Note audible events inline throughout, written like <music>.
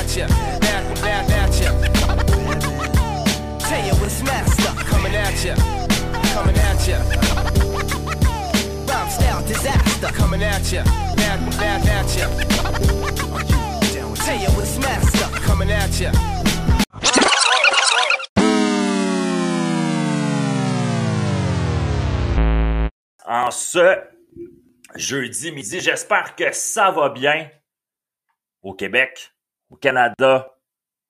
at en ce jeudi midi. J'espère que ça va bien au Québec, au Canada,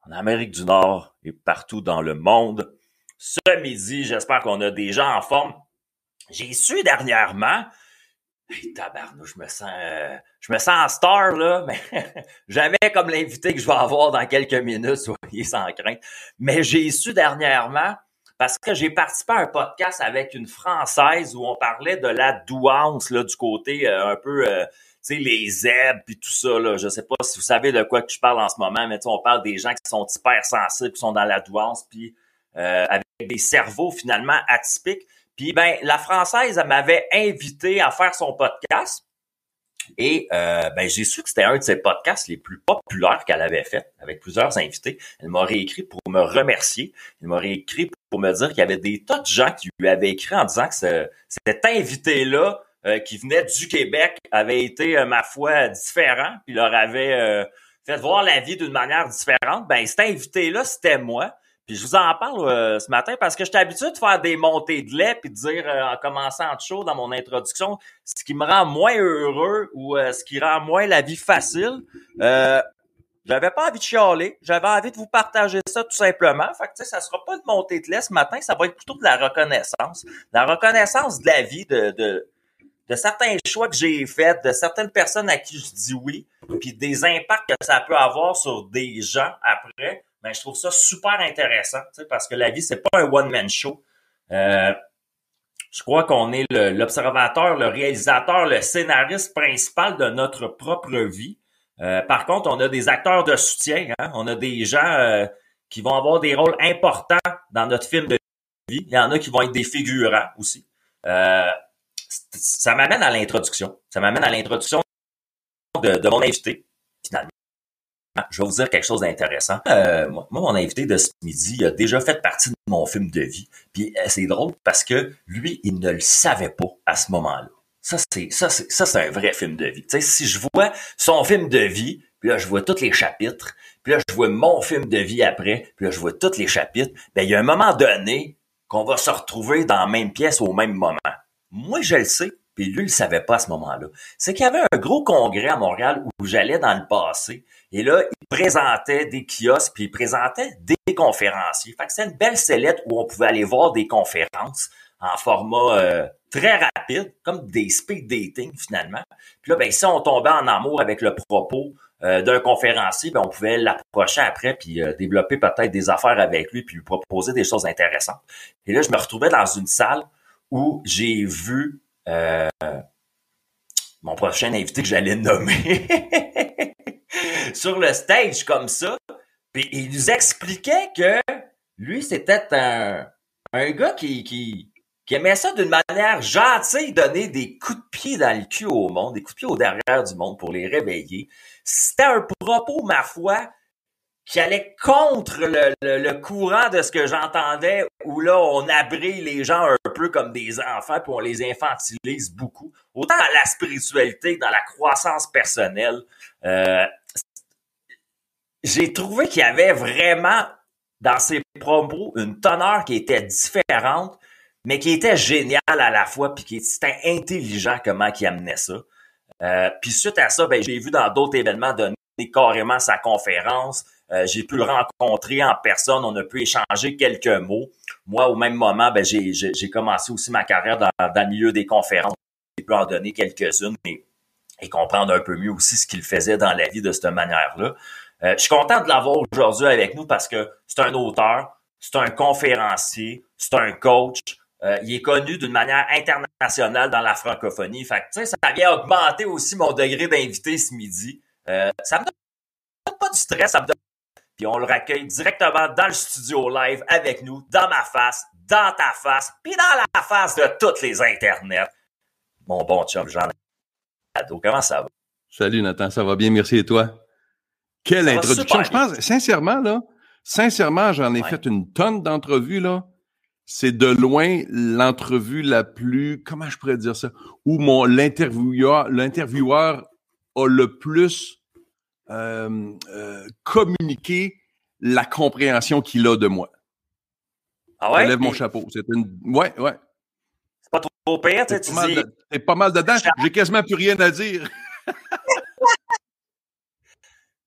en Amérique du Nord et partout dans le monde. Ce midi, j'espère qu'on a des gens en forme. J'ai su dernièrement, hey, tabarnou, je me sens, euh, je me sens en star là, <laughs> mais jamais comme l'invité que je vais avoir dans quelques minutes, <laughs> soyez sans crainte. Mais j'ai su dernièrement parce que j'ai participé à un podcast avec une Française où on parlait de la douance là, du côté euh, un peu, euh, sais, les zèbres puis tout ça. Là. Je sais pas si vous savez de quoi que je parle en ce moment, mais on parle des gens qui sont hypersensibles, qui sont dans la douance, puis euh, avec des cerveaux finalement atypiques. Puis ben, la Française, elle m'avait invité à faire son podcast. Et euh, ben, j'ai su que c'était un de ses podcasts les plus populaires qu'elle avait fait, avec plusieurs invités. Elle m'aurait écrit pour me remercier. Elle m'aurait écrit pour me dire qu'il y avait des tas de gens qui lui avaient écrit en disant que ce, cet invité-là, euh, qui venait du Québec, avait été, euh, ma foi, différent, puis leur avait fait voir la vie d'une manière différente. Ben, cet invité-là, c'était moi. Puis je vous en parle euh, ce matin parce que j'étais habitué de faire des montées de lait puis de dire euh, en commençant chaud dans mon introduction ce qui me rend moins heureux ou euh, ce qui rend moins la vie facile. j'avais pas envie de chialer, j'avais envie de vous partager ça tout simplement. Fait que ça sera pas de montée de lait ce matin, ça va être plutôt de la reconnaissance, la reconnaissance de la vie de, de de certains choix que j'ai faits, de certaines personnes à qui je dis oui, puis des impacts que ça peut avoir sur des gens après ben, je trouve ça super intéressant, parce que la vie, c'est pas un one-man show. Euh, je crois qu'on est l'observateur, le, réalisateur, le scénariste principal de notre propre vie. Euh, par contre, on a des acteurs de soutien. Hein? On a des gens euh, qui vont avoir des rôles importants dans notre film de vie. Il y en a qui vont être des figurants aussi. Ça m'amène à l'introduction. Ça m'amène à l'introduction de, mon invité, finalement. Je vais vous dire quelque chose d'intéressant. Euh, moi, mon invité de ce midi a déjà fait partie de mon film de vie. Puis euh, c'est drôle parce que lui, il ne le savait pas à ce moment-là. Ça, c'est ça, c'est ça, c'est un vrai film de vie. Tu sais, si je vois son film de vie, puis là, je vois tous les chapitres, puis là, je vois mon film de vie après, puis là, je vois tous les chapitres, ben il y a un moment donné qu'on va se retrouver dans la même pièce au même moment. Moi, je le sais, puis lui, il le savait pas à ce moment-là. C'est qu'il y avait un gros congrès à Montréal où j'allais dans le passé, et là, il présentait des kiosques, puis il présentait des conférenciers. Fait que c'est une belle sellette où on pouvait aller voir des conférences en format euh, très rapide, comme des speed dating finalement. Puis là, ben, si on tombait en amour avec le propos euh, d'un conférencier, ben, on pouvait l'approcher après, puis euh, développer peut-être des affaires avec lui, puis lui proposer des choses intéressantes. Et là, je me retrouvais dans une salle où j'ai vu mon prochain invité que j'allais nommer. <laughs> sur le stage comme ça. Puis il nous expliquait que lui, c'était un, un gars qui, qui, qui aimait ça d'une manière gentille, donner des coups de pied dans le cul au monde, des coups de pied au derrière du monde pour les réveiller. C'était un propos, ma foi, qui allait contre le, le, courant de ce que j'entendais, où là, on abrille les gens un peu comme des enfants, puis on les infantilise beaucoup. Autant dans la spiritualité dans la croissance personnelle. Euh, j'ai trouvé qu'il y avait vraiment dans ses propos une teneur qui était différente, mais qui était géniale à la fois, puis qui était intelligent comment il amenait ça. Euh, puis suite à ça, ben, j'ai vu dans d'autres événements donner carrément sa conférence. Euh, j'ai pu le rencontrer en personne, on a pu échanger quelques mots. Moi, au même moment, ben, j'ai commencé aussi ma carrière dans, dans, le milieu des conférences. J'ai pu en donner quelques-unes et, comprendre un peu mieux aussi ce qu'il faisait dans la vie de cette manière-là. Euh, je suis content de l'avoir aujourd'hui avec nous parce que c'est un auteur, c'est un conférencier, c'est un coach. Euh, il est connu d'une manière internationale dans la francophonie. Fait que, ça vient augmenter aussi mon degré d'invité ce midi. Euh, ça me donne pas du stress. Puis on le raccueille directement dans le studio live avec nous, dans ma face, dans ta face, puis dans la face de toutes les internets. Mon bon chum Jean Comment ça va? Salut Nathan, ça va bien, merci et toi? Quelle introduction. Je pense, sincèrement, là, sincèrement, j'en ai fait une tonne d'entrevues, là. C'est de loin l'entrevue la plus, comment je pourrais dire ça, où mon, l'intervieweur, l'intervieweur a le plus euh, euh, communiqué la compréhension qu'il a de moi. Ah ouais? Je lève mon chapeau. C'est une, ouais, ouais. C'est pas trop pire, tu sais, dis... T'es pas mal dedans. J'ai quasiment plus rien à dire. <laughs>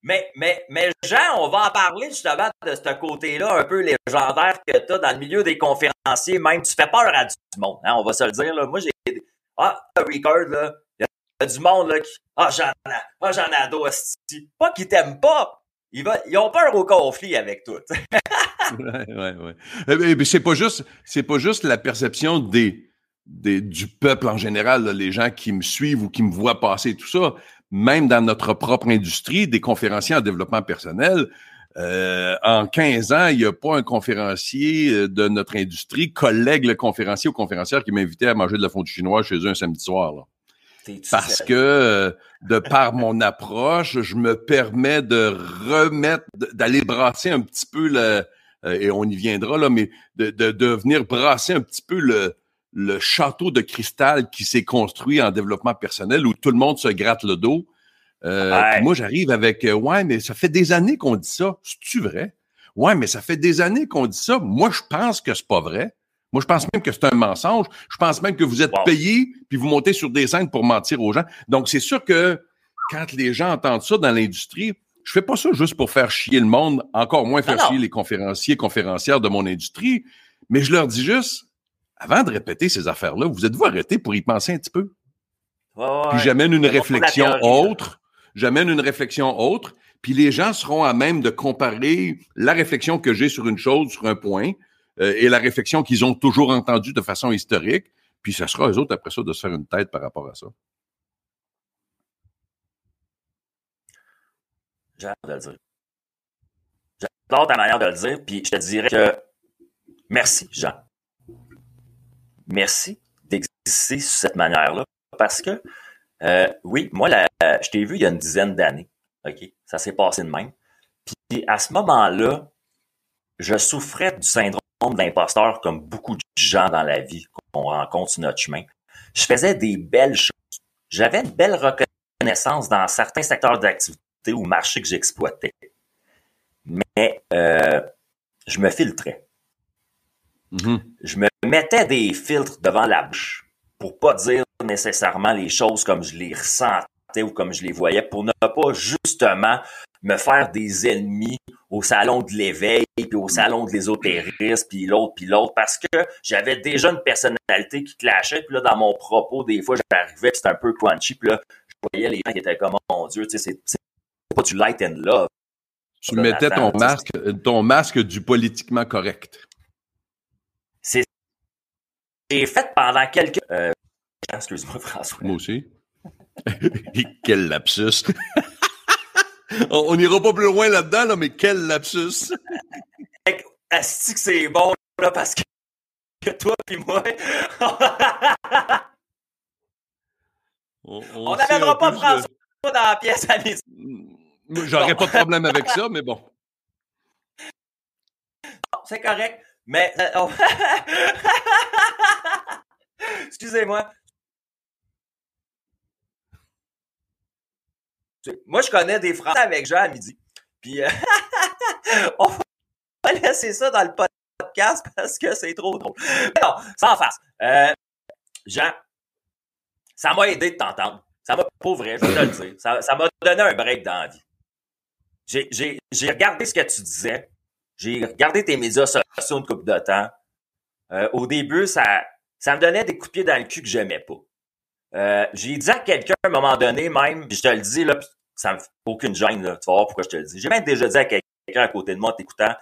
Mais, mais, mais Jean, on va en parler justement de ce côté-là un peu légendaire que tu as dans le milieu des conférenciers. Même, tu fais peur à du monde, hein, on va se le dire. Là. Moi, j'ai. Ah, record, là. A du monde là, qui. Ah, j'en ai. Ah, j'en ai ado, Pas qu'ils t'aiment pas. Ils. Ils ont peur au conflit avec tout. <laughs> ouais, ouais, ouais. Mais, eh, mais c'est pas juste, c'est pas juste la perception des, des, du peuple en général, les gens qui me suivent ou qui me voient passer, tout ça même dans notre propre industrie, des conférenciers en développement personnel, euh, en 15 ans, il n'y a pas un conférencier euh, de notre industrie, collègue le conférencier ou conférencière qui m'invitait à manger de la fondue chinoise chez eux un samedi soir. Parce que, euh, de par mon approche, je me permets de remettre, d'aller brasser un petit peu le, et on y viendra là, mais de, de, de venir brasser un petit peu le, le château de cristal qui s'est construit en développement personnel où tout le monde se gratte le dos. Euh, moi, j'arrive avec euh, Ouais, mais ça fait des années qu'on dit ça. C'est-tu vrai? Ouais, mais ça fait des années qu'on dit ça. Moi, je pense que c'est pas vrai. Moi, je pense même que c'est un mensonge. Je pense même que vous êtes payé puis vous montez sur des scènes pour mentir aux gens. Donc, c'est sûr que quand les gens entendent ça dans l'industrie, je fais pas ça juste pour faire chier le monde, encore moins faire chier les conférenciers, conférencières de mon industrie, mais je leur dis juste, avant de répéter ces affaires-là, vous êtes-vous arrêté pour y penser un petit peu? puis j'amène une réflexion autre, j'amène une réflexion autre, puis les gens seront à même de comparer la réflexion que j'ai sur une chose, sur un point, euh, et la réflexion qu'ils ont toujours entendue de façon historique, puis ça sera eux autres après ça de se faire une tête par rapport à ça. J'adore de le dire. J'adore ta manière de le dire, puis je te dirais que merci, Jean merci d'exister sur cette manière-là. Parce que, euh, oui, moi, je t'ai vu il y a une dizaine d'années. OK? Ça s'est passé de même. Puis à ce moment-là, je souffrais du syndrome d'imposteur comme beaucoup de gens dans la vie qu'on rencontre sur notre chemin. Je faisais des belles choses. J'avais une belle reconnaissance dans certains secteurs d'activité ou marchés que j'exploitais. Mais euh, je me filtrais. Mm-hmm. Je me mettais des filtres devant la bouche pour pas dire nécessairement les choses comme je les ressentais ou comme je les voyais, pour ne pas justement me faire des ennemis au salon de l'éveil, puis au salon de l'ésotérisme, puis l'autre, puis l'autre, parce que j'avais déjà une personnalité qui clashait, puis là, dans mon propos, des fois, j'arrivais, c'était un peu crunchy, puis là, je voyais les gens qui étaient comme, oh mon Dieu, tu sais, c'est pas du light and love. Tu mettais ton masque, ton masque du politiquement correct. C'est j'ai fait pendant quelques. Euh, <laughs> excuse-moi, François. Moi aussi. <laughs> quel lapsus. On n'ira pas plus loin là-dedans, là, mais quel lapsus. Est-ce que c'est bon, là, parce que, toi et moi. on n'amènera pas François dans la pièce à midi. J'aurais pas de problème avec ça, mais bon. C'est correct. Mais. Euh. <laughs> Excusez-moi. Moi, je connais des Français avec Jean à midi. Puis, euh, <laughs> on va laisser ça dans le podcast parce que c'est trop drôle. Mais non, sans face. Euh, Jean, ça m'a aidé de t'entendre. Ça m'a, pour vrai, je vais te le dire. Ça, m'a donné un break dans la vie. J'ai, regardé ce que tu disais. J'ai regardé tes médias sociaux une couple de temps. Euh, au début, ça, ça me donnait des coups de pied dans le cul que j'aimais pas. Euh, j'ai dit à quelqu'un à un moment donné, même, puis je te le dis, là, ça me fait aucune gêne, là, tu vas voir pourquoi je te le dis. J'ai même déjà dit à quelqu'un à côté de moi en t'écoutant,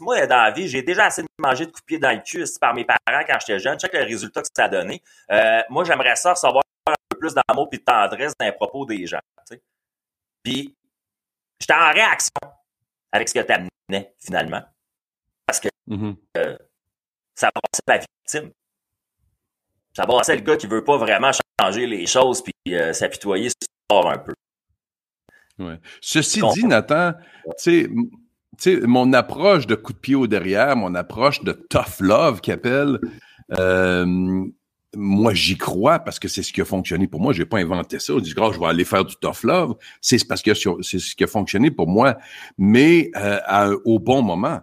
moi, dans la vie, j'ai déjà assez de manger de coups de pied dans le cul par mes parents quand j'étais jeune. Check le résultat que ça a donné. Euh, moi, j'aimerais ça recevoir un peu plus d'amour et de tendresse dans les propos des gens. Puis, j'étais en réaction avec ce que tu amenais, finalement. Parce que mm-hmm. euh, ça brassait la victime. Ça brassait le gars qui veut pas vraiment changer les choses puis euh, s'apitoyer sur un peu. Ouais. Ceci dit, Nathan, tu sais, mon approche de coup de pied au derrière, mon approche de tough love qui appelle, euh, moi j'y crois parce que c'est ce qui a fonctionné pour moi. J'ai pas inventé ça. On dit, oh, je vais aller faire du tough love. C'est parce que c'est ce qui a fonctionné pour moi, mais euh, au bon moment.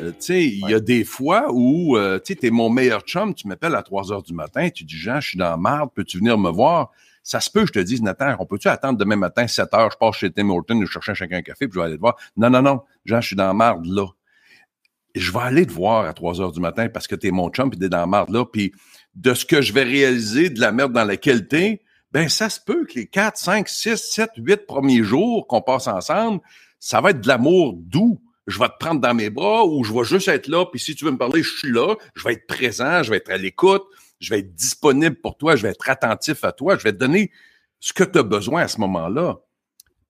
Euh, tu sais, il y a des fois où, euh, tu sais, t'es mon meilleur chum, tu m'appelles à 3 heures du matin, tu dis, Jean, je suis dans la marde, peux-tu venir me voir? Ça se peut, je te dise, Nathan, on peut-tu attendre demain matin, 7 heures, je pars chez Tim Horton, je cherche chacun un café, puis je vais aller te voir? Non, non, non, Jean, je suis dans la marde là. je vais aller te voir à 3 heures du matin parce que t'es mon chum, puis t'es dans la marde là, puis de ce que je vais réaliser, de la merde dans laquelle t'es, ben ça se peut que les 4, 5, 6, 7, 8 premiers jours qu'on passe ensemble, ça va être de l'amour doux. Je vais te prendre dans mes bras ou je vais juste être là, puis si tu veux me parler, je suis là, je vais être présent, je vais être à l'écoute, je vais être disponible pour toi, je vais être attentif à toi, je vais te donner ce que tu as besoin à ce moment-là.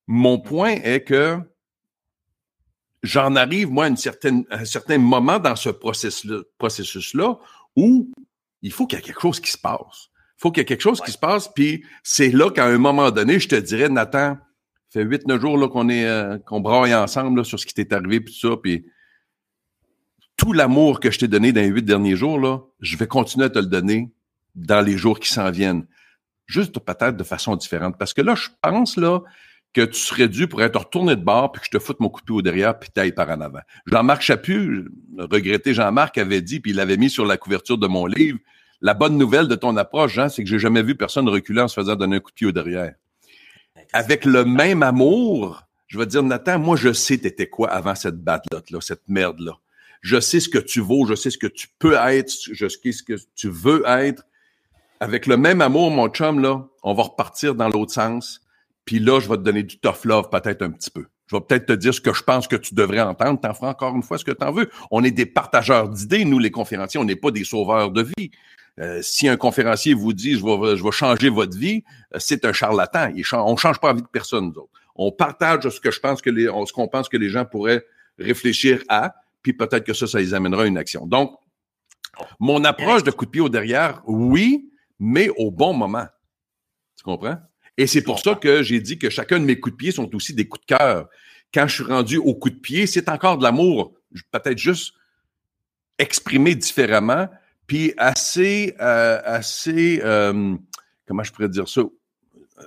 Mon point est que j'en arrive, moi, à, une certaine, un certain moment dans ce processus-là où il faut qu'il y ait quelque chose qui se passe. Il faut qu'il y ait quelque chose qui se passe, puis c'est là qu'à un moment donné, je te dirais, Nathan, fait huit, neuf jours là, qu'on est euh, qu'on braille ensemble sur ce qui t'est arrivé, puis tout ça, puis tout l'amour que je t'ai donné dans les huit derniers jours, là, je vais continuer à te le donner dans les jours qui s'en viennent. Juste peut-être de façon différente. Parce que là, je pense là que tu serais dû pour être retourné de bord, puis que je te foute mon pied au derrière, puis t'ailles par en avant. Jean-Marc Chaput, regretté Jean-Marc, avait dit, puis il l'avait mis sur la couverture de mon livre, la bonne nouvelle de ton approche, Jean, c'est que j'ai jamais vu personne reculer en se faisant donner un coup de pied au derrière. Avec le même amour, je vais dire, Nathan, moi, je sais t'étais quoi avant cette batte-là, cette merde-là. Je sais ce que tu vaux, je sais ce que tu peux être, je sais ce que tu veux être. Avec le même amour, mon chum, là, on va repartir dans l'autre sens. Puis là, je vais te donner du tough love peut-être un petit peu. Je vais peut-être te dire ce que je pense que tu devrais entendre. T'en feras encore une fois ce que tu en veux. On est des partageurs d'idées, nous, les conférenciers. On n'est pas des sauveurs de vie. Euh, si un conférencier vous dit je vais, je vais changer votre vie, euh, c'est un charlatan. Il on change pas la vie de personne, nous autres. On partage ce que je pense que les, ce qu'on pense que les gens pourraient réfléchir à, puis peut-être que ça, ça les amènera à une action. Donc, mon approche de coup de pied au derrière, oui, mais au bon moment. Tu comprends? Et c'est pour ça que j'ai dit que chacun de mes coups de pied sont aussi des coups de cœur. Quand je suis rendu au coup de pied, c'est encore de l'amour, peut-être juste exprimé différemment, puis assez, euh, assez, euh, comment je pourrais dire ça, euh,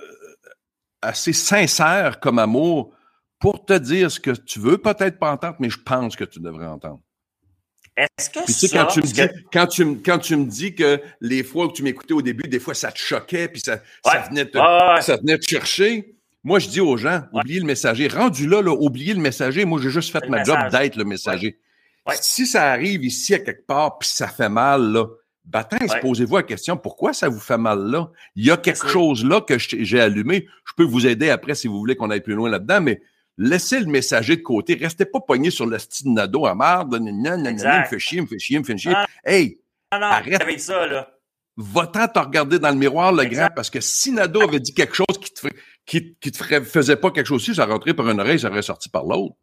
assez sincère comme amour pour te dire ce que tu veux peut-être pas entendre, mais je pense que tu devrais entendre. Est-ce que tu quand tu, me dis, quand, tu, quand tu me dis que les fois où tu m'écoutais au début, des fois ça te choquait, puis ça, ça, venait te, ça venait te chercher, moi je dis aux gens, oubliez le messager. Rendu là, là oubliez le messager. Moi, j'ai juste fait ma job d'être le messager. Si ça arrive ici à quelque part, puis ça fait mal, là, Bâtin, posez-vous la question, pourquoi ça vous fait mal là? Il y a quelque chose là que j'ai allumé. Je peux vous aider après si vous voulez qu'on aille plus loin là-dedans, mais laissez le messager de côté. Restez pas pogné sur le style nado à marde. Il me fait chier, me fait chier, me fait chier. Ah. hey, arrête. ça, là. Va-t'en te regarder dans le miroir, le grand, parce que si Nado avait dit quelque chose qui te, qui, qui te faisait pas quelque chose aussi, ça rentrait par une oreille, ça aurait sorti par l'autre.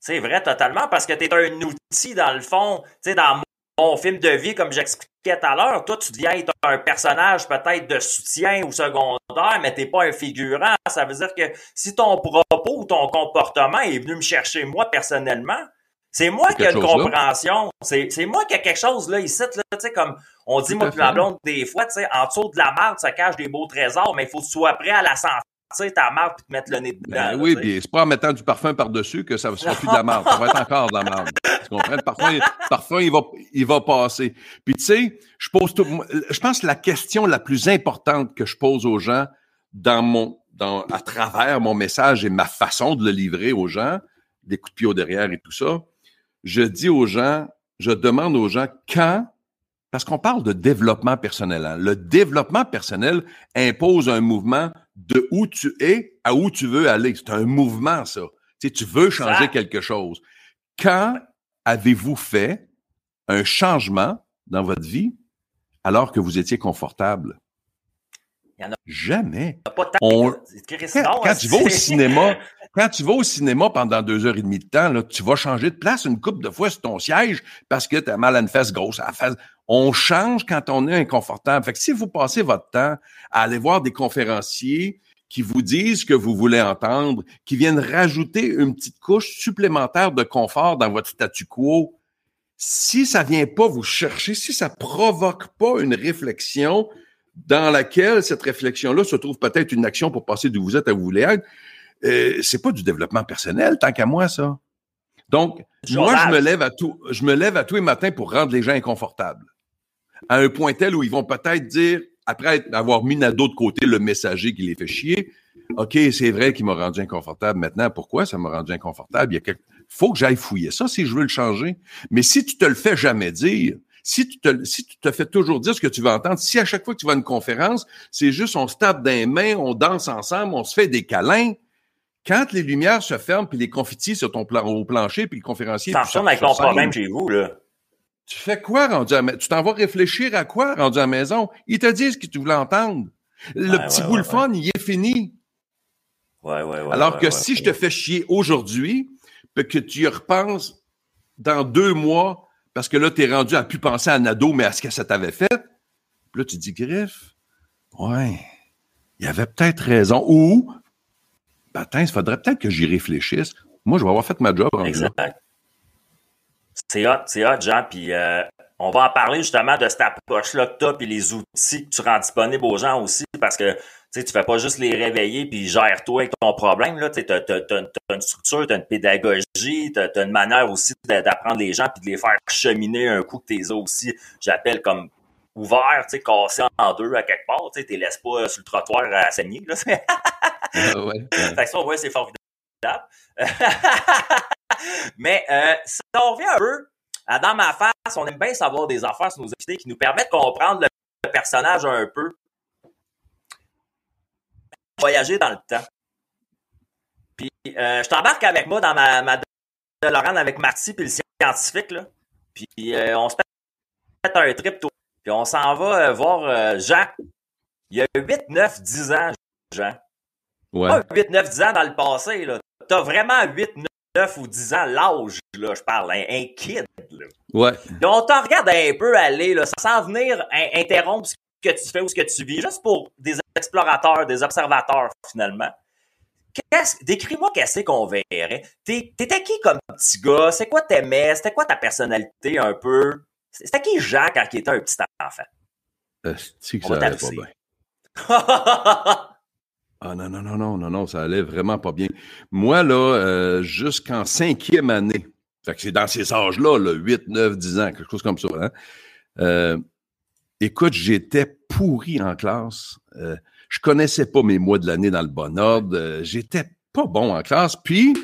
C'est vrai, totalement, parce que tu es un outil, dans le fond. Tu sais, dans mon film de vie, comme j'expliquais tout à l'heure, toi, tu deviens être un personnage peut-être de soutien ou secondaire, mais t'es pas un figurant. Ça veut dire que si ton propos ou ton comportement est venu me chercher moi personnellement, c'est moi qui ai une compréhension. C'est, moi qui ai quelque chose là ici, là, tu sais, comme on dit, moi, la blonde, des fois, tu sais, en dessous de la marde, ça cache des beaux trésors, mais il faut que tu sois prêt à la sentir sais, ta marque puis te mettre le nez dedans. Ben oui, puis c'est pas en mettant du parfum par-dessus que ça ne sera plus de la marque. Ça va être encore de la marque. Tu comprends? Le parfum, parfum il, va, il va passer. Puis tu sais, je pose tout. Je pense que la question la plus importante que je pose aux gens dans mon, dans, à travers mon message et ma façon de le livrer aux gens, des coups de pied au derrière et tout ça, je dis aux gens, je demande aux gens quand parce qu'on parle de développement personnel. Hein. Le développement personnel impose un mouvement de où tu es à où tu veux aller. C'est un mouvement, ça. Tu, sais, tu veux changer quelque chose. Quand avez-vous fait un changement dans votre vie alors que vous étiez confortable? Il y en a Jamais. Pas On... quand, tu vas au cinéma, <laughs> quand tu vas au cinéma pendant deux heures et demie de temps, là, tu vas changer de place une coupe de fois sur ton siège parce que tu as mal à une fesse grosse. À la On change quand on est inconfortable. Fait que si vous passez votre temps à aller voir des conférenciers qui vous disent ce que vous voulez entendre, qui viennent rajouter une petite couche supplémentaire de confort dans votre statu quo, si ça vient pas vous chercher, si ça provoque pas une réflexion dans laquelle cette réflexion-là se trouve peut-être une action pour passer d'où vous êtes à où vous voulez être, euh, c'est pas du développement personnel, tant qu'à moi, ça. Donc, moi, je me lève à tout, je me lève à tous les matins pour rendre les gens inconfortables. À un point tel où ils vont peut-être dire, après avoir mis à d'autre côté le messager qui les fait chier, OK, c'est vrai qu'il m'a rendu inconfortable maintenant. Pourquoi ça m'a rendu inconfortable? Il y a faut que j'aille fouiller ça si je veux le changer. Mais si tu te le fais jamais dire, si tu te, si tu te fais toujours dire ce que tu veux entendre, si à chaque fois que tu vas à une conférence, c'est juste on se tape dans les mains, on danse ensemble, on se fait des câlins, quand les lumières se ferment puis les confettis sur ton plan, au plancher puis le conférencier. Ça avec ton problème chez vous, là. Tu fais quoi rendu à Tu t'en vas réfléchir à quoi rendu à la maison? Ils te disent que tu voulais entendre. Le petit bout fun, il est fini. Ouais, ouais, ouais. Alors que si je te fais chier aujourd'hui, que tu y repenses dans deux mois, parce que là, tu es rendu à plus penser à Nado, mais à ce que ça t'avait fait, puis là, tu dis, Griff, ouais, il y avait peut-être raison. Ou, il faudrait peut-être que j'y réfléchisse. Moi, je vais avoir fait ma job. Exact. C'est hot, c'est hot, Jean. Puis euh, on va en parler justement de cette approche-là que tu as, puis les outils que tu rends disponibles aux gens aussi, parce que tu ne fais pas juste les réveiller puis gère-toi avec ton problème. Tu as, une structure, tu as une pédagogie, tu as, une manière aussi d'apprendre les gens puis de les faire cheminer un coup que tu aussi, j'appelle comme ouvert, tu sais, cassé en deux à quelque part. Tu ne laisses pas sur le trottoir à saigner. Là. <laughs> ah ouais, Fait ça, ouais, c'est formidable. <laughs> Mais euh, si on revient un peu à dans ma face, on aime bien savoir des affaires sur nos invités qui nous permettent de comprendre le personnage un peu. Voyager dans le temps. Puis euh, je t'embarque avec moi dans ma, ma Laurent avec Marty puis le scientifique. Là. Puis euh, on se fait un trip tout. Puis on s'en va voir Jean. Il y a 8, 9, 10 ans, Jean. Ouais. Pas 8, 9, 10 ans dans le passé. Là t'as vraiment 8, 9 ou 10 ans, l'âge, là, je parle, un, kid. Là. Ouais. on t'en regarde un peu aller, là, sans venir interrompre ce que tu fais ou ce que tu vis, juste pour des explorateurs, des observateurs, finalement. Décris-moi qu'est-ce qu'on verrait. T'étais qui comme petit gars? C'est quoi t'aimais? C'était quoi ta personnalité un peu? C'était qui Jacques quand il était un petit enfant? Euh, que ça allait pas bien. Ah non, non, non, non, non, non, ça allait vraiment pas bien. Moi, là, euh, jusqu'en cinquième année, fait que c'est dans ces âges-là, là, 8, 9, 10 ans, quelque chose comme ça. Hein? Euh, écoute, j'étais pourri en classe. Euh, je connaissais pas mes mois de l'année dans le bon ordre. Euh, j'étais pas bon en classe. Puis,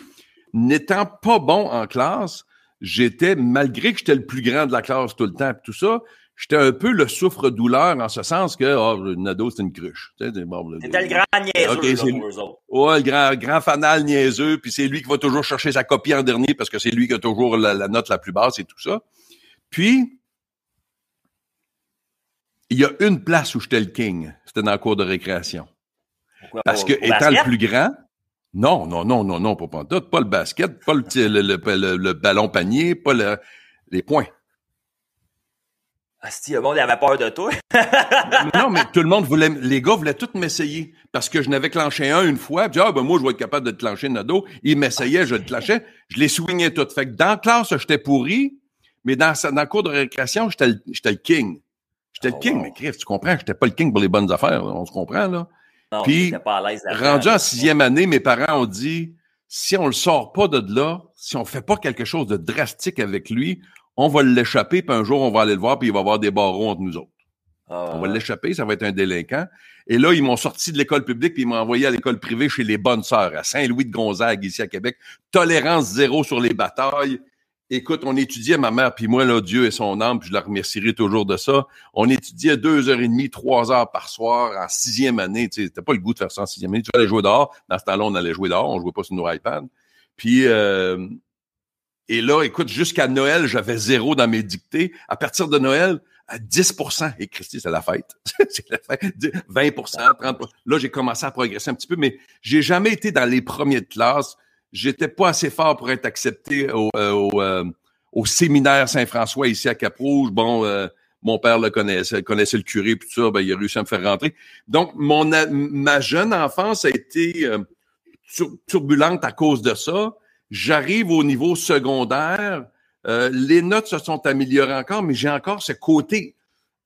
n'étant pas bon en classe, j'étais, malgré que j'étais le plus grand de la classe tout le temps et tout ça, j'étais un peu le souffre-douleur en ce sens que oh, Nado, c'est une cruche. C'était bon, le, grand niaiseux okay, autres. Ouais, le grand, grand fanal niaiseux, puis c'est lui qui va toujours chercher sa copie en dernier parce que c'est lui qui a toujours la, note la plus basse et tout ça. Puis, il y a une place où j'étais le king. C'était dans la cour de récréation. Pourquoi, parce que, étant le plus grand, non, non, non, non, non, pas, pas, pas le basket, pas le, le, le ballon panier, pas les points. Asti, le monde avait peur de toi. <laughs> non, mais tout le monde voulait, les gars voulaient tous m'essayer. Parce que je n'avais clenché un une fois. Puis, ah, ben, moi, je vais être capable de te clencher Nado. Ils m'essayaient, je le clenchais. Je les swingais tout. Fait que dans la classe, j'étais pourri. Mais dans, dans le cours de récréation, j'étais le, le king. J'étais le oh, king. Mais Chris, tu comprends? J'étais pas le king pour les bonnes affaires. On se comprend, là. Non, Puis, pas à l'aise rendu en sixième année, mes parents ont dit, si on le sort pas de là, si on fait pas quelque chose de drastique avec lui, on va l'échapper, puis un jour, on va aller le voir, puis il va avoir des barreaux entre nous autres. On va ah. l'échapper, ça va être un délinquant. Et là, ils m'ont sorti de l'école publique, puis ils m'ont envoyé à l'école privée chez les Bonnes Sœurs, à Saint-Louis de Gonzague, ici à Québec. Tolérance zéro sur les batailles. Écoute, on étudiait, ma mère, puis moi, là, Dieu et son âme, puis je la remercierai toujours de ça. On étudiait deux heures et demie, trois heures par soir en sixième année. Tu sais, pas le goût de faire ça en sixième année. Tu allais jouer dehors. Dans ce temps-là, on allait jouer dehors. On jouait pas sur nos iPads. Puis, euh, et là, écoute, jusqu'à Noël, j'avais zéro dans mes dictées. À partir de Noël, à 10% Et Christy, c'est la fête. <laughs> c'est la fête. 20 30% Là, j'ai commencé à progresser un petit peu, mais j'ai jamais été dans les premiers de classe. J'étais pas assez fort pour être accepté au, euh, euh, au, séminaire Saint-François ici à Cap-Rouge. Bon, euh, Mon père le connaissait, connaissait le curé, puis tout ça, ben, il a réussi à me faire rentrer. Donc, mon, ma jeune enfance a été euh, turbulente à cause de ça. J'arrive au niveau secondaire. Euh, les notes se sont améliorées encore, mais j'ai encore ce côté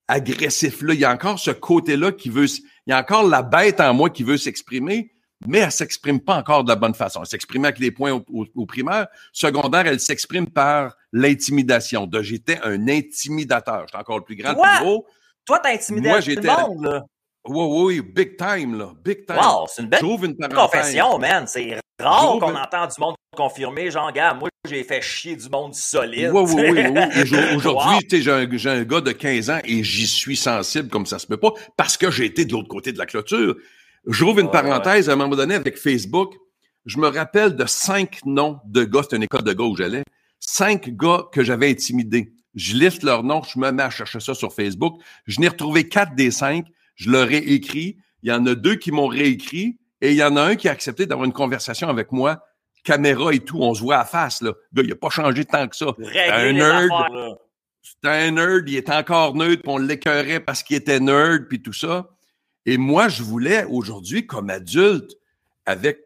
agressif-là. Il y a encore ce côté-là qui veut... Il y a encore la bête en moi qui veut s'exprimer mais elle s'exprime pas encore de la bonne façon. Elle s'exprime avec les points au, primaire. Secondaire, elle s'exprime par l'intimidation. De j'étais un intimidateur. J'étais encore le plus grand, le plus gros. Toi, t'as intimidé Moi, tout le monde, là. Oui, oui, big time, là. Big time. Wow, c'est une belle une confession, man. C'est rare qu'on entend du monde confirmer, genre, gars, moi, j'ai fait chier du monde solide. Oui, oui, oui. oui. <laughs> Aujourd'hui, j'ai un, un, gars de 15 ans et j'y suis sensible comme ça se peut pas parce que j'ai été de l'autre côté de la clôture. J'ouvre une parenthèse à un moment donné avec Facebook. Je me rappelle de cinq noms de gars, c'était une école de gars où j'allais, cinq gars que j'avais intimidés. Je liste leurs noms, je me mets à chercher ça sur Facebook. Je n'ai retrouvé quatre des cinq. Je leur ai écrit. Il y en a deux qui m'ont réécrit et il y en a un qui a accepté d'avoir une conversation avec moi, caméra et tout. On se voit à face, là. Le gars, il n'a pas changé tant que ça. C'est un nerd. C'était un nerd, il est encore nerd, puis on l'écœurait parce qu'il était nerd, puis tout ça. Et moi, je voulais aujourd'hui, comme adulte, avec,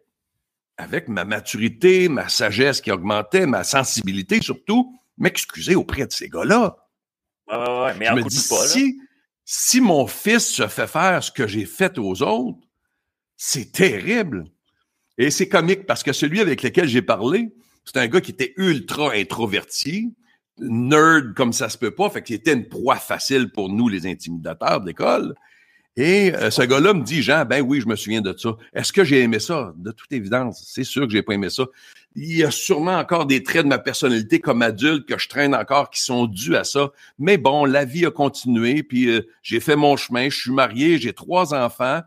avec ma maturité, ma sagesse qui augmentait, ma sensibilité surtout, m'excuser auprès de ces gars-là. Ouais, ouais, mais je me dis, si, si mon fils se fait faire ce que j'ai fait aux autres, c'est terrible. Et c'est comique parce que celui avec lequel j'ai parlé, c'est un gars qui était ultra introverti, nerd comme ça se peut pas, fait qu'il était une proie facile pour nous, les intimidateurs d'école. Et euh, ce gars-là me dit, Jean, ben oui, je me souviens de ça. Est-ce que j'ai aimé ça? De toute évidence, c'est sûr que j'ai pas aimé ça. Il y a sûrement encore des traits de ma personnalité comme adulte que je traîne encore qui sont dus à ça. Mais bon, la vie a continué, puis euh, j'ai fait mon chemin, je suis marié, j'ai trois enfants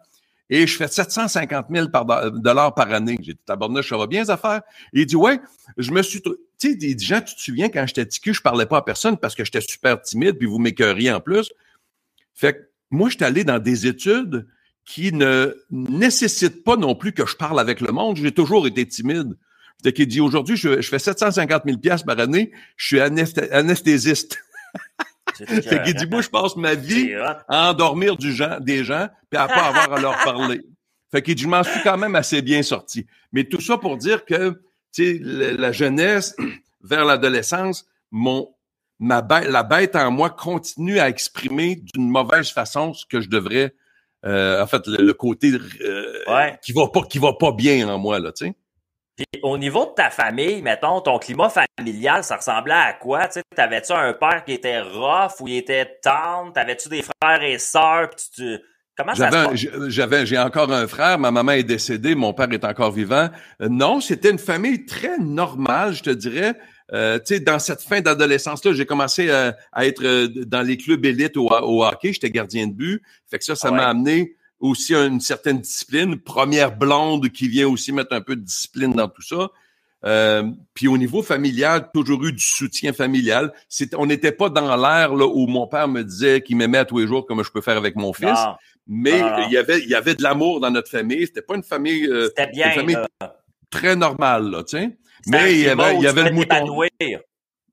et je fais 750 000 par dollars par année. J'ai dit, tabarnouche, ça va bien, ça affaires? il dit, ouais, je me suis... Tu sais, il dit, Jean, tu te souviens, quand j'étais ticu, je parlais pas à personne parce que j'étais super timide, puis vous m'écœuriez en plus? Fait que moi, je suis allé dans des études qui ne nécessitent pas non plus que je parle avec le monde. J'ai toujours été timide. Fait qu'il dit aujourd'hui, je, fais 750 000 par année, je suis anesthésiste. <laughs> fait qu'il dit, moi, je passe ma vie à endormir du gens, des gens, puis à pas avoir à leur parler. Fait qu'il dit, je m'en suis quand même assez bien sorti. Mais tout ça pour dire que, tu sais, la jeunesse <clears throat> vers l'adolescence, mon, ma bête, la bête en moi continue à exprimer d'une mauvaise façon ce que je devrais, euh, en fait, le, côté euh, qui va pas, qui va pas bien en moi là, tu sais. Puis au niveau de ta famille, mettons, ton climat familial, ça ressemblait à quoi? Tu t'avais-tu un père qui était rough ou il était tendre? T'avais-tu des frères et sœurs? tu, Comment ça J'avais, j'ai encore un frère. Ma maman est décédée. Mon père est encore vivant. Euh, non, c'était une famille très normale, je te dirais. Euh, tu sais, dans cette fin d'adolescence-là, j'ai commencé euh, à, être euh, dans les clubs élites au, hockey. J'étais gardien de but. Fait que ça, ça m'a amené aussi à une certaine discipline. Première blonde qui vient aussi mettre un peu de discipline dans tout ça. puis au niveau familial, toujours eu du soutien familial. on n'était pas dans l'air là où mon père me disait qu'il m'aimait à tous les jours comme je peux faire avec mon fils. Mais il y avait il y avait de l'amour dans notre famille. C'était pas une famille, bien, une famille très normale là, sais. Mais il y avait, il y avait le mouton.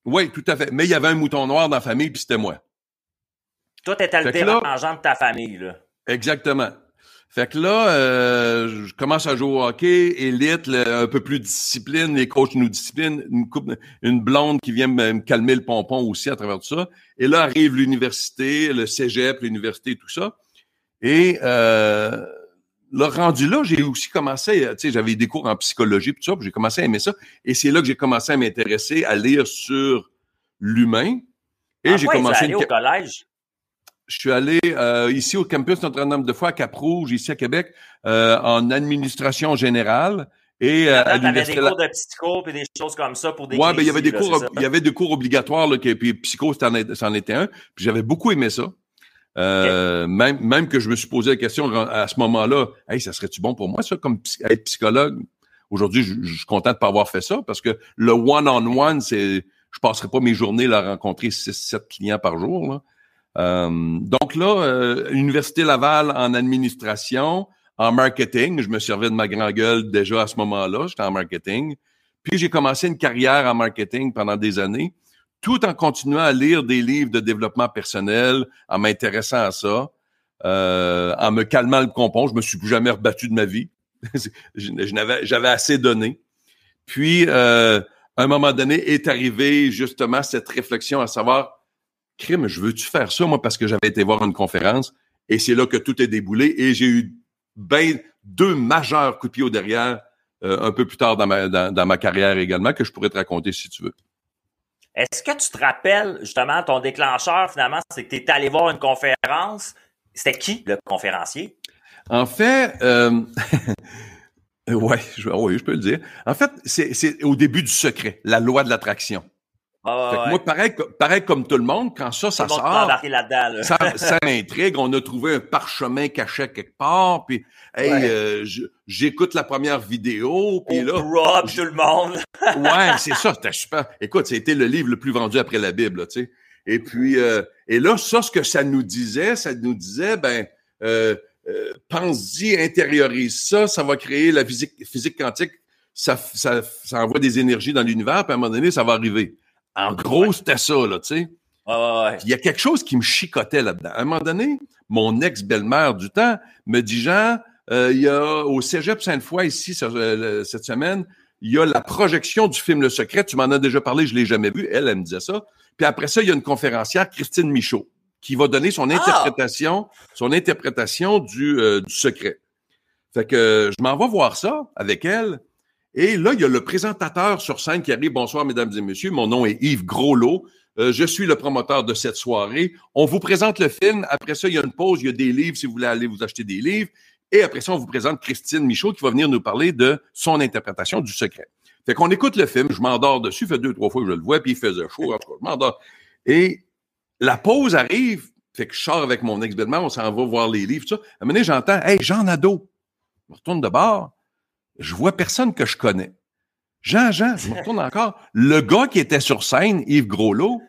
Oui, tout à fait. Mais il y avait un mouton noir dans la famille, puis c'était moi. Toi, t'étais le dérangeant de ta famille, là. Exactement. Fait que là, euh, je commence à jouer au hockey, élite, un peu plus de discipline, les coachs nous disciplinent, une, coupe, une blonde qui vient me, calmer le pompon aussi à travers tout ça. Et là arrive l'université, le cégep, l'université, tout ça. Et euh, le rendu là, j'ai aussi commencé, tu sais, j'avais des cours en psychologie, tout ça, j'ai commencé à aimer ça. Et c'est là que j'ai commencé à m'intéresser, à lire sur l'humain. Et ah j'ai commencé. Allé au collège? Je suis allé euh, ici au campus Notre-Dame de Foix à Cap-Rouge, ici à Québec, euh, en administration générale. Et euh, à l'université. des cours de psycho et des choses comme ça pour des. Ouais, ben il y avait des cours, il y avait des cours obligatoires là, puis psycho, c'en était un. Puis j'avais beaucoup aimé ça. Euh, même, même que je me suis posé la question à ce moment-là, hey, ça serait-tu bon pour moi, ça, comme être psychologue? Aujourd'hui, je, suis content de pas avoir fait ça parce que le one-on-one, c'est, je passerai pas mes journées à rencontrer 6, 7 clients par jour. Là. Euh, donc là, euh, Université Laval en administration, en marketing, je me servais de ma grand gueule déjà à ce moment-là, j'étais en marketing. Puis j'ai commencé une carrière en marketing pendant des années tout en continuant à lire des livres de développement personnel, en m'intéressant à ça, euh, en me calmant le compon. Je me suis jamais rebattu de ma vie. <laughs> J'avais assez donné. Puis, euh, à un moment donné, est arrivé justement cette réflexion à savoir, crime, je veux-tu faire ça, moi, parce que j'avais été voir une conférence, et c'est là que tout est déboulé, et j'ai eu ben deux majeurs coups au derrière euh, un peu plus tard dans ma, dans, ma carrière également, que je pourrais te raconter si tu veux. Est-ce que tu te rappelles, justement, ton déclencheur, finalement, c'est que tu es allé voir une conférence? C'était qui, le conférencier? En fait, euh, <laughs> je peux le dire. En fait, c'est au début du secret, la loi de l'attraction. Moi, pareil, pareil comme tout le monde, quand ça, ça sort, ça, ça m'intrigue. On a trouvé un parchemin caché quelque part, puis hey, euh, j'écoute la première vidéo, puis là, Rob, tout le monde. <laughs> ouais, c'est ça, c'était super. Écoute, c'était le livre le plus vendu après la Bible, tu sais. Et puis, euh, et là, ça, ce que ça nous disait, ça nous disait, ben, euh, euh pense-y, intériorise ça, ça va créer la physique, physique quantique, ça, ça, ça envoie des énergies dans l'univers, puis à un moment donné, ça va arriver. En gros, c'était ça, là, tu sais. Il y a quelque chose qui me chicotait là-dedans. À un moment donné, mon ex-belle-mère du temps me dit, Jean, euh, il y a au Cégep Sainte-Foy, ici, euh, cette semaine, il y a la projection du film Le Secret. Tu m'en as déjà parlé, je l'ai jamais vu. Elle, elle me disait ça. Puis après ça, il y a une conférencière, Christine Michaud, qui va donner son ah! interprétation, son interprétation du, euh, du secret. Fait que je m'en vais voir ça avec elle. Et là, il y a le présentateur sur scène qui arrive. Bonsoir, mesdames et messieurs. Mon nom est Yves Groslot. Euh, je suis le promoteur de cette soirée. On vous présente le film. Après ça, il y a une pause. Il y a des livres si vous voulez aller vous acheter des livres. Et après ça, on vous présente Christine Michaud qui va venir nous parler de son interprétation du secret. Fait qu'on écoute le film. Je m'endors dessus. Fait deux, trois fois que je le vois. Puis il faisait chaud. En tout cas, je m'endors. Et la pause arrive. Fait que je sors avec mon ex-belle-mère. On s'en va voir les livres. Ça. À un moment j'entends Hey, Jean Nadeau. Je retourne de bord je vois personne que je connais. Jean, Jean, je me retourne encore. Le gars qui était sur scène, Yves Groslot,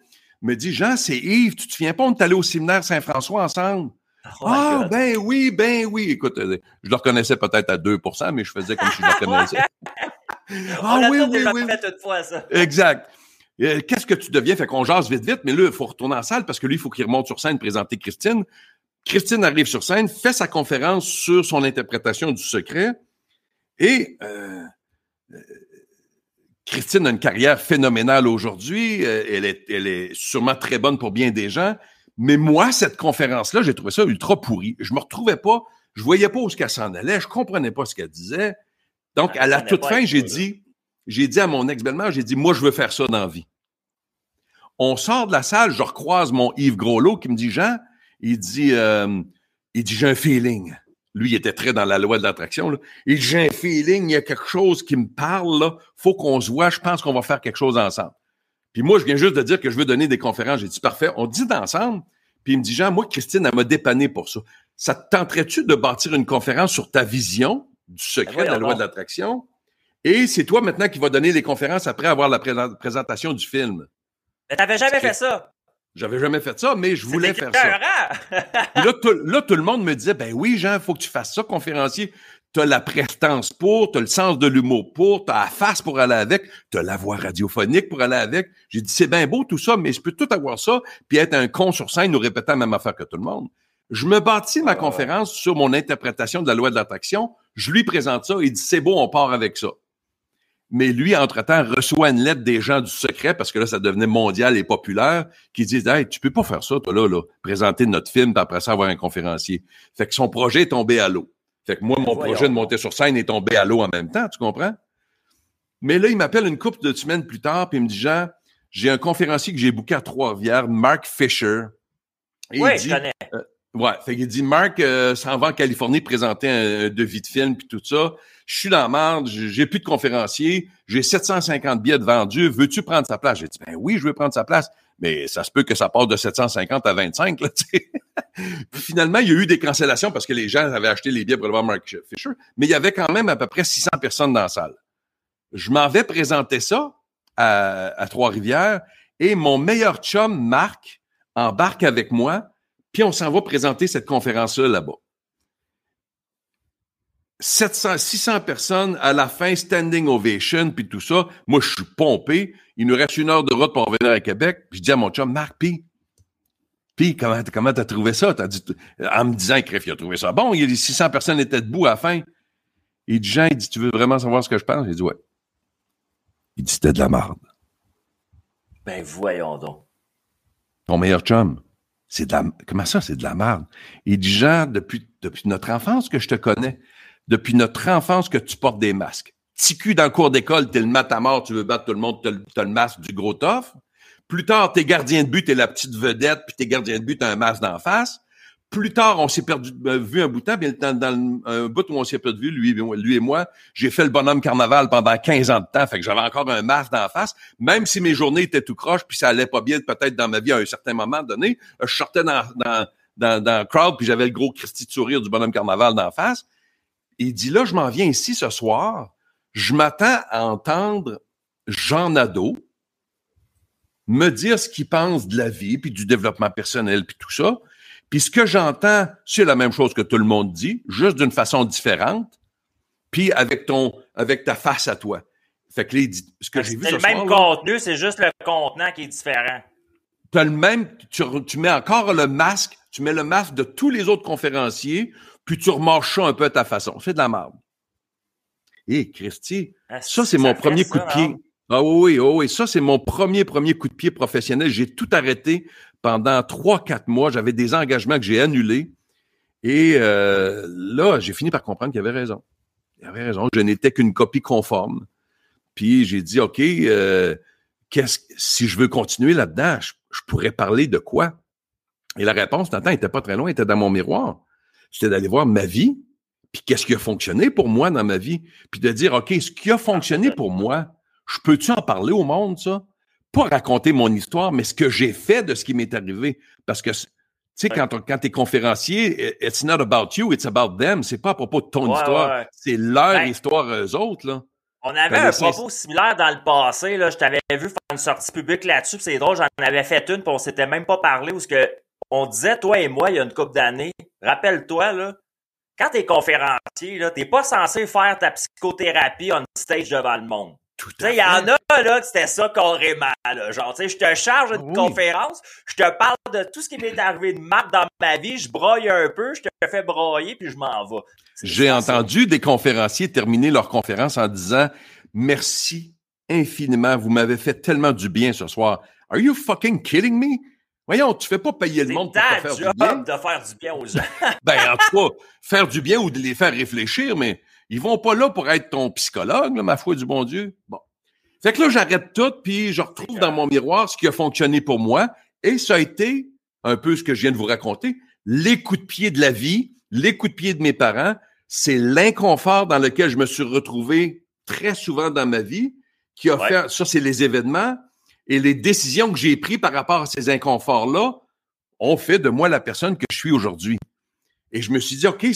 me dit Jean, c'est Yves, tu te souviens pas, on est allé au séminaire Saint-François ensemble? Oh ah, ben oui, ben oui. Écoute, euh, je le reconnaissais peut-être à 2% mais je faisais comme si je le reconnaissais. <laughs> ah oui, oui, oui. Fait fois, ça. Exact. Euh, qu'est-ce que tu deviens? Fait qu'on jase vite, vite, mais là, il faut retourner en salle parce que lui, il faut qu'il remonte sur scène présenter Christine. Christine arrive sur scène, fait sa conférence sur son interprétation du secret. Et euh, euh, Christine a une carrière phénoménale aujourd'hui. Euh, elle, est, elle est sûrement très bonne pour bien des gens. Mais moi, cette conférence-là, j'ai trouvé ça ultra pourri. Je me retrouvais pas, je voyais pas où ce qu'elle s'en allait, je comprenais pas ce qu'elle disait. Donc, à la toute fin, j'ai dit, j'ai dit à mon ex-belle-mère, j'ai dit, moi, je veux faire ça dans la vie. On sort de la salle, je recroise mon Yves Groslot qui me dit, Jean, il dit, il dit, j'ai un feeling. Lui, il était très dans la loi de l'attraction. Il dit, j'ai un feeling, il y a quelque chose qui me parle, là. Faut qu'on se voit, je pense qu'on va faire quelque chose ensemble. Puis moi, je viens juste de dire que je veux donner des conférences. J'ai dit, parfait, on dit ensemble. Puis il me dit, Jean, moi, Christine, elle m'a dépanné pour ça. Ça te tenterait-tu de bâtir une conférence sur ta vision du secret ben de la loi de l'attraction? Et c'est toi maintenant qui vas donner les conférences après avoir la présentation du film. Mais t'avais jamais fait ça. J'avais jamais fait ça, mais je voulais faire ça. là, tout, là, tout le monde me disait, ben oui, Jean, il faut que tu fasses ça, conférencier. Tu as la prestance pour, tu as le sens de l'humour pour, tu as la face pour aller avec, tu as la voix radiophonique pour aller avec. J'ai dit, c'est bien beau tout ça, mais je peux tout avoir ça, puis être un con sur scène, nous répétant la même affaire que tout le monde. Je me bâtis ma conférence sur mon interprétation de la loi de l'attraction. Je lui présente ça, il dit, c'est beau, on part avec ça. Mais lui, entre-temps, reçoit une lettre des gens du secret, parce que là, ça devenait mondial et populaire, qui disent Hey, tu peux pas faire ça, toi, là, là, présenter notre film, puis après ça, avoir un conférencier. Fait que son projet est tombé à l'eau. Fait que moi, mon projet de monter sur scène est tombé à l'eau en même temps, tu comprends? Mais là, il m'appelle une couple de semaines plus tard, puis il me dit Jean, j'ai un conférencier que j'ai booké à Trois-Rivières, Mark Fisher. oui, je connais. Euh, ouais, fait qu'il dit Mark euh, s'en va en Californie présenter un, un devis de film puis tout ça je suis dans la merde, j'ai plus de conférencier, j'ai 750 billets de vendus, veux-tu prendre sa place? J'ai dit, ben oui, je veux prendre sa place, mais ça se peut que ça passe de 750 à 25, là, <laughs> Puis finalement, il y a eu des cancellations parce que les gens avaient acheté les billets pour aller voir Mark Fisher, mais il y avait quand même à peu près 600 personnes dans la salle. Je m'en vais présenter ça à, à Trois-Rivières et mon meilleur chum, Marc, embarque avec moi, puis on s'en va présenter cette conférence-là là-bas. 700, 600 personnes à la fin, standing ovation, puis tout ça. Moi, je suis pompé. Il nous reste une heure de route pour revenir à Québec. Puis je dis à mon chum, Marc, puis, puis comment, comment t'as trouvé ça? T'as dit, en me disant que il a trouvé ça bon. Il y a 600 personnes étaient debout à la fin. Il dit, Jean, il dit, tu veux vraiment savoir ce que je pense? J'ai dit, ouais. Il dit, c'était de la merde. Ben, voyons donc. Ton meilleur chum, c'est de la, comment ça, c'est de la merde? Il dit, Jean, depuis, depuis notre enfance que je te connais, depuis notre enfance que tu portes des masques. Petit cul dans le cours d'école, t'es le mat à mort, tu veux battre tout le monde, t'as le, masque du gros toff. Plus tard, t'es gardien de but, t'es la petite vedette, puis t'es gardien de but, t'as un masque d'en face. Plus tard, on s'est perdu euh, vu un bout de temps, bien dans, un bout où on s'est perdu lui, lui et moi, j'ai fait le bonhomme carnaval pendant 15 ans de temps, fait que j'avais encore un masque d'en face, même si mes journées étaient tout croche, puis ça allait pas bien peut-être dans ma vie à un certain moment donné, je sortais dans, dans, dans, dans le crowd, puis j'avais le gros Christy de sourire du bonhomme carnaval d'en face. Il dit là, je m'en viens ici ce soir, je m'attends à entendre Jean Nadeau me dire ce qu'il pense de la vie, puis du développement personnel, puis tout ça. Puis ce que j'entends, c'est la même chose que tout le monde dit, juste d'une façon différente, puis avec ton, avec ta face à toi. Fait que ce que j'ai vu C'est le même contenu, c'est juste le contenant qui est différent. Tu as le même, tu, tu mets encore le masque, tu mets le masque de tous les autres conférenciers, puis tu remarches ça un peu à ta façon. C'est de la merde. Hé, Christy, ah, ça, c'est mon premier coup de pied. Ah oui, oui, oui, ça, c'est mon premier, premier coup de pied professionnel. J'ai tout arrêté pendant trois, quatre mois. J'avais des engagements que j'ai annulés. Et euh, là, j'ai fini par comprendre qu'il avait raison. Il avait raison. Je n'étais qu'une copie conforme. Puis j'ai dit, OK, euh, qu'est-ce si je veux continuer là-dedans, je, je, pourrais parler de quoi? Et la réponse, t'entends, était pas très loin, était dans mon miroir c'était d'aller voir ma vie, puis qu'est-ce qui a fonctionné pour moi dans ma vie, puis de dire, OK, ce qui a fonctionné pour moi, je peux-tu en parler au monde, ça? Pas raconter mon histoire, mais ce que j'ai fait de ce qui m'est arrivé. Parce que, tu sais, quand, quand tu es conférencier, it's not about you, it's about them. C'est pas à propos de ton histoire, c'est leur ben histoire, eux autres, là. On avait un propos similaire dans le passé. Là. Je t'avais vu faire une sortie publique là-dessus. C'est drôle, j'en avais fait une, puis on s'était même pas parlé. Où ce que on disait, toi et moi, il y a une couple d'années, rappelle-toi, là, quand t'es conférencier, là, t'es pas censé faire ta psychothérapie on stage devant le monde. Il y en a là que c'était ça carrément. Là. Genre, je te charge d'une conférence, je te parle de tout ce qui m'est arrivé de mal dans ma vie, je broye un peu, je te fais broyer, puis je m'en vais. J'ai entendu des conférenciers terminer leur conférence en disant Merci infiniment, vous m'avez fait tellement du bien ce soir. Are you fucking kidding me? Voyons, tu fais pas payer le monde pour te faire du bien. de faire du bien aux gens. <laughs> ben, en tout cas, faire du bien ou de les faire réfléchir, mais ils vont pas là pour être ton psychologue, ma foi du bon Dieu. Bon. Fait que là, j'arrête tout, puis je retrouve dans mon miroir ce qui a fonctionné pour moi. Et ça a été un peu ce que je viens de vous raconter. Les coups de pied de la vie, les coups de pied de mes parents, c'est l'inconfort dans lequel je me suis retrouvé très souvent dans ma vie qui a fait, ça c'est les événements, et les décisions que j'ai prises par rapport à ces inconforts-là ont fait de moi la personne que je suis aujourd'hui. Et je me suis dit, OK,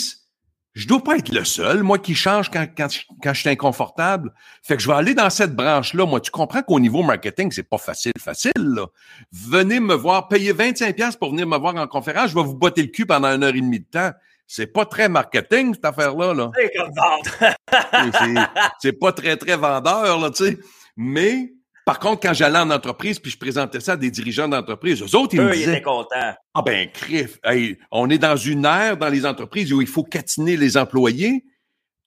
je dois pas être le seul, moi, qui change quand, quand, quand je suis inconfortable. Fait que je vais aller dans cette branche-là. Moi, tu comprends qu'au niveau marketing, c'est pas facile, facile, là. Venez me voir, payez 25$ pour venir me voir en conférence, je vais vous botter le cul pendant une heure et demie de temps. C'est pas très marketing, cette affaire-là, là. Vendre. c'est pas très, très vendeur, là, tu sais. Mais par contre, quand j'allais en entreprise puis je présentais ça à des dirigeants d'entreprise, eux autres, ils me disaient... ils étaient contents. Ah ben, crif, on est dans une ère dans les entreprises où il faut catiner les employés.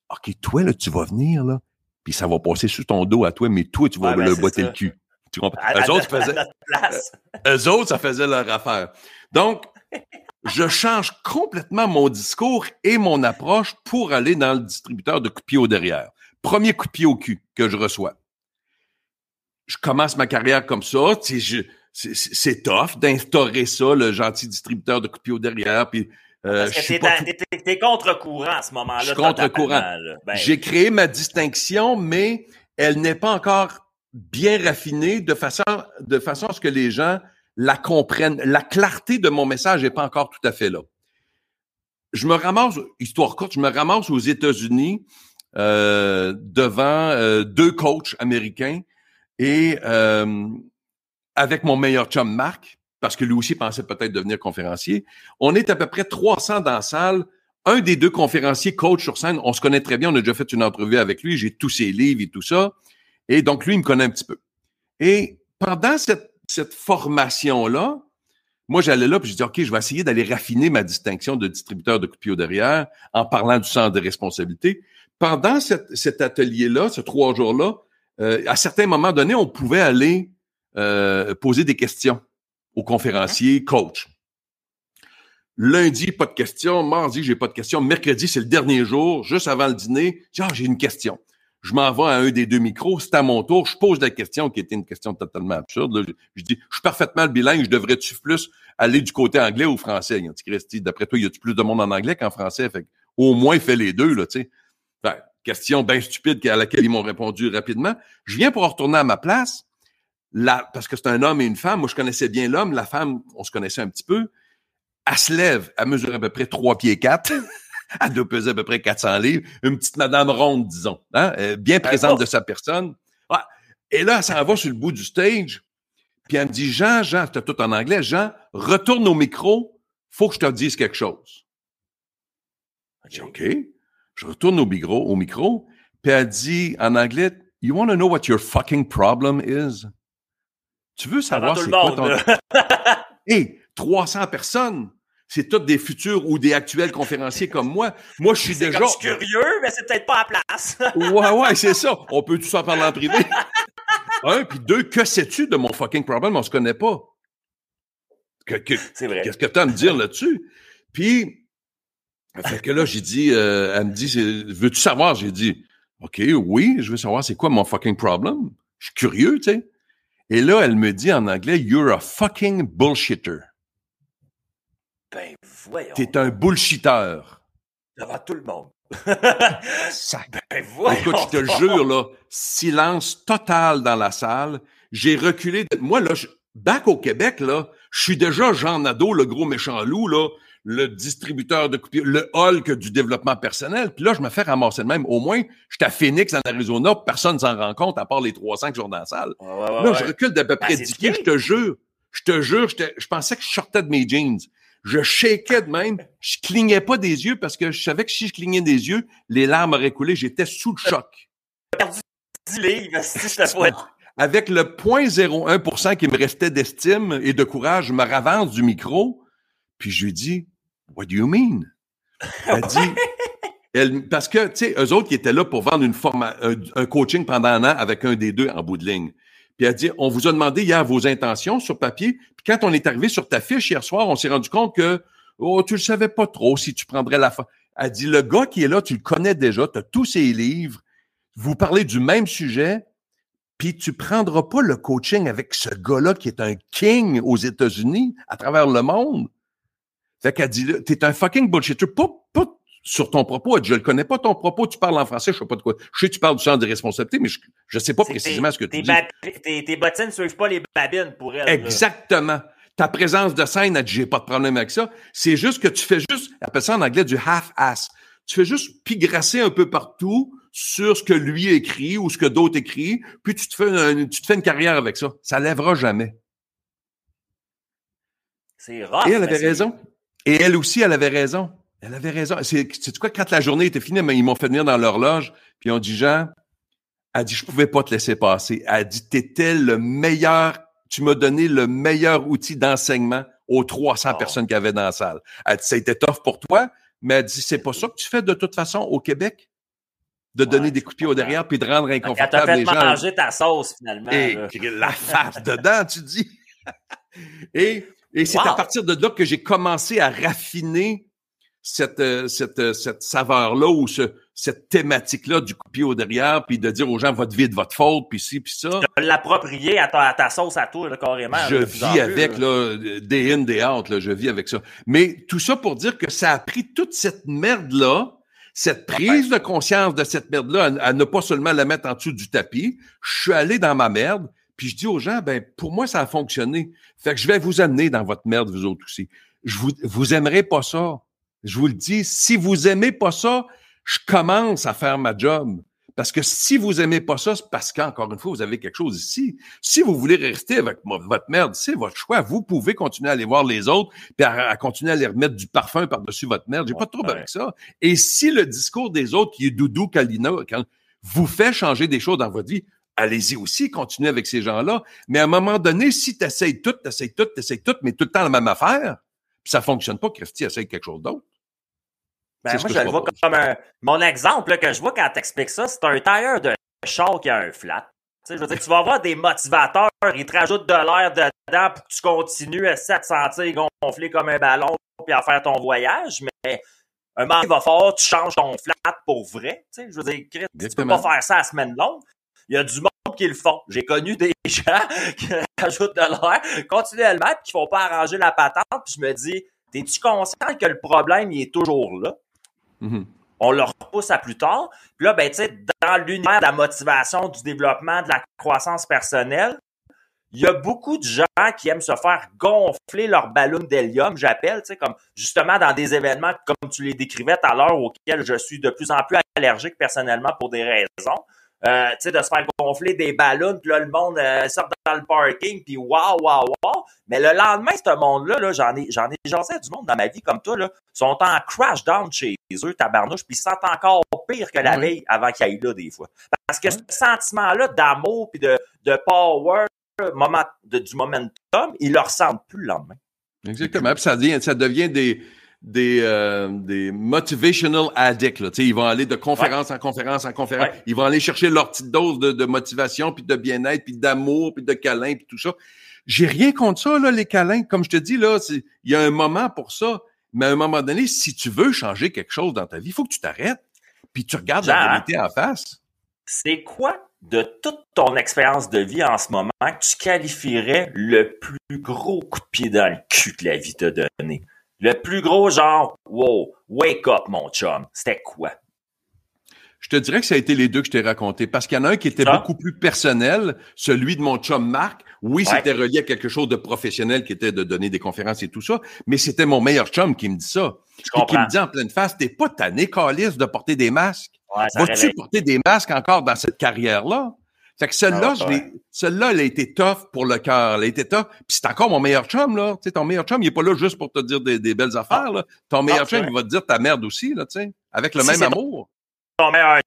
OK, toi, là, tu vas venir, là, puis ça va passer sous ton dos à toi, mais toi, tu vas le botter le cul. Tu comprends? eux, autres, faisaient, <laughs> eux autres, ça faisait leur affaire. Donc, je change complètement mon discours et mon approche pour aller dans le distributeur de coups de pied au derrière. Premier coup de pied au cul que je reçois je commence ma carrière comme ça, tu sais, c'est tough d'instaurer ça, le gentil distributeur de coups au derrière, puis euh, Parce que t'es, contre-courant à ce moment-là. Je suis contre-courant. Ben, J'ai créé ma distinction, mais elle n'est pas encore bien raffinée de façon, de façon à ce que les gens la comprennent. La clarté de mon message n'est pas encore tout à fait là. Je me ramasse, histoire courte, je me ramasse aux États-Unis euh, devant euh, deux coachs américains et euh, avec mon meilleur chum Marc, parce que lui aussi pensait peut-être devenir conférencier, on est à peu près 300 dans la salle, un des deux conférenciers, coach sur scène, on se connaît très bien, on a déjà fait une entrevue avec lui, j'ai tous ses livres et tout ça. Et donc, lui, il me connaît un petit peu. Et pendant cette, cette formation-là, moi, j'allais là, puis je dis, OK, je vais essayer d'aller raffiner ma distinction de distributeur de coups derrière en parlant du centre de responsabilité. Pendant cet atelier-là, ces trois jours-là, euh, à certains moments donnés, on pouvait aller euh, poser des questions aux conférenciers, coach. Lundi, pas de questions. Mardi, j'ai pas de questions. Mercredi, c'est le dernier jour, juste avant le dîner. Ah, j'ai une question je m'en vais à un des deux micros, c'est à mon tour, je pose la question qui était une question totalement absurde. Je, dis, je suis parfaitement bilingue, je devrais-tu plus aller du côté anglais ou français? Christy, d'après toi, y a-tu plus de monde en anglais qu'en français? Fait au moins, fais les deux, là, tu sais. Question bien stupide à laquelle ils m'ont répondu rapidement. Je viens pour retourner à ma place, là, parce que c'est un homme et une femme. Moi, je connaissais bien l'homme, la femme, on se connaissait un petit peu. Elle se lève, elle mesure à peu près trois pieds quatre. <laughs> Elle doit peser à peu près 400 livres. Une petite madame ronde, disons, hein, bien présente de sa personne. Et là, elle s'en va sur le bout du stage. Puis elle me dit, Jean, Jean, c'était tout en anglais, Jean, retourne au micro, faut que je te dise quelque chose. Je dis, OK. Je retourne au micro, au micro, puis elle dit en anglais, You want to know what your fucking problem is? Tu veux savoir c'est quoi ton... Hé, <laughs> 300 personnes c'est tous des futurs ou des actuels conférenciers comme moi. Moi, je suis déjà. C'est curieux, mais c'est peut-être pas à place. <laughs> ouais, ouais, c'est ça. On peut tout ça parler en privé. <laughs> Un, puis deux, que sais-tu de mon fucking problème? On se connaît pas. c'est vrai. Qu'est-ce que tu as à me dire là-dessus? Puis, fait que là, j'ai dit, euh, elle me dit, veux-tu savoir? J'ai dit, OK, oui, je veux savoir c'est quoi mon fucking problem? Je suis curieux, tu sais. Et là, elle me dit en anglais, You're a fucking bullshitter. Ben, voyons. T'es un bullshitter. Devant tout le monde. <laughs> ben, voyons. Écoute, je te jure, là, silence total dans la salle. J'ai reculé. Moi, là, je... back au Québec, là, je suis déjà Jean Nadeau, le gros méchant loup, là, le distributeur de coupures, le Hulk du développement personnel. Puis là, je me fais ramasser de même. Au moins, je suis à Phoenix, en Arizona, personne s'en rend compte, à part les 300 qui sont dans la salle. là, je recule d'à peu ben, près 10 pieds, je te jure. Je te jure, je pensais que je sortais de mes jeans. Je shakeais de même. Je clignais pas des yeux parce que je savais que si je clignais des yeux, les larmes auraient coulé. J'étais sous le choc. perdu 10 livres, si je Avec le 0.01% qui me restait d'estime et de courage, je me ravance du micro. Puis je lui dis, What do you mean? Elle dit, elle, parce que, tu sais, eux autres qui étaient là pour vendre une forma, un, coaching pendant un an avec un des deux en bout de ligne. Puis elle dit, on vous a demandé hier vos intentions sur papier. Puis quand on est arrivé sur ta fiche hier soir, on s'est rendu compte que, oh, tu le savais pas trop si tu prendrais la fin. Elle dit, le gars qui est là, tu le connais déjà, tu as tous ses livres, vous parlez du même sujet, puis tu prendras pas le coaching avec ce gars-là qui est un king aux États-Unis, à travers le monde. Fait qu'elle dit, t'es un fucking bullshitter. Pas, pas sur ton propos. Je ne connais pas ton propos, tu parles en français, je sais pas de quoi. Je sais que tu parles du sens de responsabilité, mais je ne sais pas précisément ce que tu dis. Tes, tes bottines ne suivent pas les babines pour elle. Exactement. Ta présence de scène, elle dit, j'ai pas de problème avec ça. C'est juste que tu fais juste, elle appelle ça en anglais du half-ass. Tu fais juste pigrasser un peu partout sur ce que lui écrit ou ce que d'autres écrivent, puis tu te fais une, tu te fais une carrière avec ça. Ça lèvera jamais. C'est rare. Et elle avait raison. Et elle aussi, elle avait raison. Elle avait raison. C'est quoi, quand la journée était finie, ils m'ont fait venir dans l'horloge, puis ils ont dit, Jean, elle dit, je pouvais pas te laisser passer. Elle dit, t'étais le meilleur, tu m'as donné le meilleur outil d'enseignement aux 300 personnes qu'il y avait dans la salle. Elle dit, ça a été tough pour toi, mais elle dit, c'est pas ça que tu fais de toute façon au Québec? De donner des coups de pied au derrière puis de rendre inconfortable les gens. Elle manger ta sauce, finalement. Et la face dedans, tu dis. <laughs> et et c'est à partir de là que j'ai commencé à raffiner cette, euh, cette, euh, cette saveur-là ou ce, cette thématique-là du coup au derrière, puis de dire aux gens votre vie est de votre faute, puis ci, puis ça. De l'approprier à ta, à ta sauce à toi, là, carrément. Je vis avec, là, des in, des out, là, je vis avec ça. Mais tout ça pour dire que ça a pris toute cette merde-là, cette prise de conscience de cette merde-là, à, ne pas seulement la mettre en dessous du tapis. Je suis allé dans ma merde, puis je dis aux gens, ben pour moi, ça a fonctionné. Fait que je vais vous amener dans votre merde, vous autres aussi. Je vous, vous aimerez pas ça. Je vous le dis, si vous aimez pas ça, je commence à faire ma job. Parce que si vous aimez pas ça, c'est parce qu'encore une fois, vous avez quelque chose ici. Si vous voulez rester avec votre merde, c'est votre choix. Vous pouvez continuer à aller voir les autres, puis à, continuer à les remettre du parfum par-dessus votre merde. J'ai pas de trouble avec ça. Et si le discours des autres, qui est doudou, quand vous fait changer des choses dans votre vie, allez-y aussi, continuez avec ces gens-là. Mais à un moment donné, si tu essayes tout, tu essayes tout, tu essayes tout, mais tout le temps la même affaire, puis ça fonctionne pas, Christy essaye quelque chose d'autre. Ben, moi, je, le vois comme un. Mon exemple que je vois quand t'expliques ça, c'est un tailleur de char qui a un flat. je veux dire, tu vas avoir des motivateurs, ils te rajoutent de l'air dedans pour que tu continues à te sentir gonflé comme un ballon puis à faire ton voyage, mais un moment, il va falloir tu changes ton flat pour vrai. je veux dire, Chris, tu peux pas faire ça à semaine longue. Il y a du monde qui le font. J'ai connu des <laughs> gens qui <laughs> rajoutent de l'air continuellement puis qui font pas arranger la patente. Puis je me dis, t'es-tu conscient que le problème, il est toujours là? Mm-hmm. On le repousse à plus tard. Puis là, ben, tu sais, dans l'univers de la motivation, du développement, de la croissance personnelle, il y a beaucoup de gens qui aiment se faire gonfler leur ballon d'hélium, j'appelle, tu sais, comme justement dans des événements comme tu les décrivais tout à l'heure, auxquels je suis de plus en plus allergique personnellement pour des raisons. Euh, tu sais, de se faire gonfler des ballons, puis là, le monde euh, sort dans le parking, puis waouh, waouh, waouh. Mais le lendemain, ce monde-là, -là, j'en ai, j'en ai jasé du monde dans ma vie comme toi, là, sont en crash down chez eux, tabarnouche, puis ils sentent encore pire que la veille avant qu'ils aillent là, des fois. Parce que ce sentiment-là d'amour, puis de, de power, moment, de, du momentum, ils le ressentent plus le lendemain. Exactement. Puis ça devient, ça devient des, des, euh, des motivational addicts. Là. ils vont aller de conférence en conférence en conférence. Ils vont aller chercher leur petite dose de, de motivation, puis de bien-être, puis d'amour, puis de câlin, puis tout ça. J'ai rien contre ça, là, les câlins. Comme je te dis, là, il y a un moment pour ça. Mais à un moment donné, si tu veux changer quelque chose dans ta vie, il faut que tu t'arrêtes. Puis tu regardes la réalité en face. C'est quoi de toute ton expérience de vie en ce moment que tu qualifierais le plus gros coup de pied dans le cul que la vie t'a donné? Le plus gros genre, wow, wake up, mon chum. C'était quoi? Je te dirais que ça a été les deux que je t'ai raconté parce qu'il y en a un qui était beaucoup plus personnel, celui de mon chum Marc. Oui, c'était relié à quelque chose de professionnel qui était de donner des conférences et tout ça, mais c'était mon meilleur chum qui me dit ça. Je qui me dit en pleine face, t'es pas tanné, calice, de porter des masques? Ouais, Vas-tu porter des masques encore dans cette carrière-là? Fait que celle-là, ah, celle-là, elle a été tough pour le cœur. Elle a été tough. Puis c'est encore mon meilleur chum, là. Tu sais, ton meilleur chum, il est pas là juste pour te dire des, belles affaires, là. Ton meilleur chum, il va te dire ta merde aussi, là, tu sais. Avec le même amour. Ton meilleur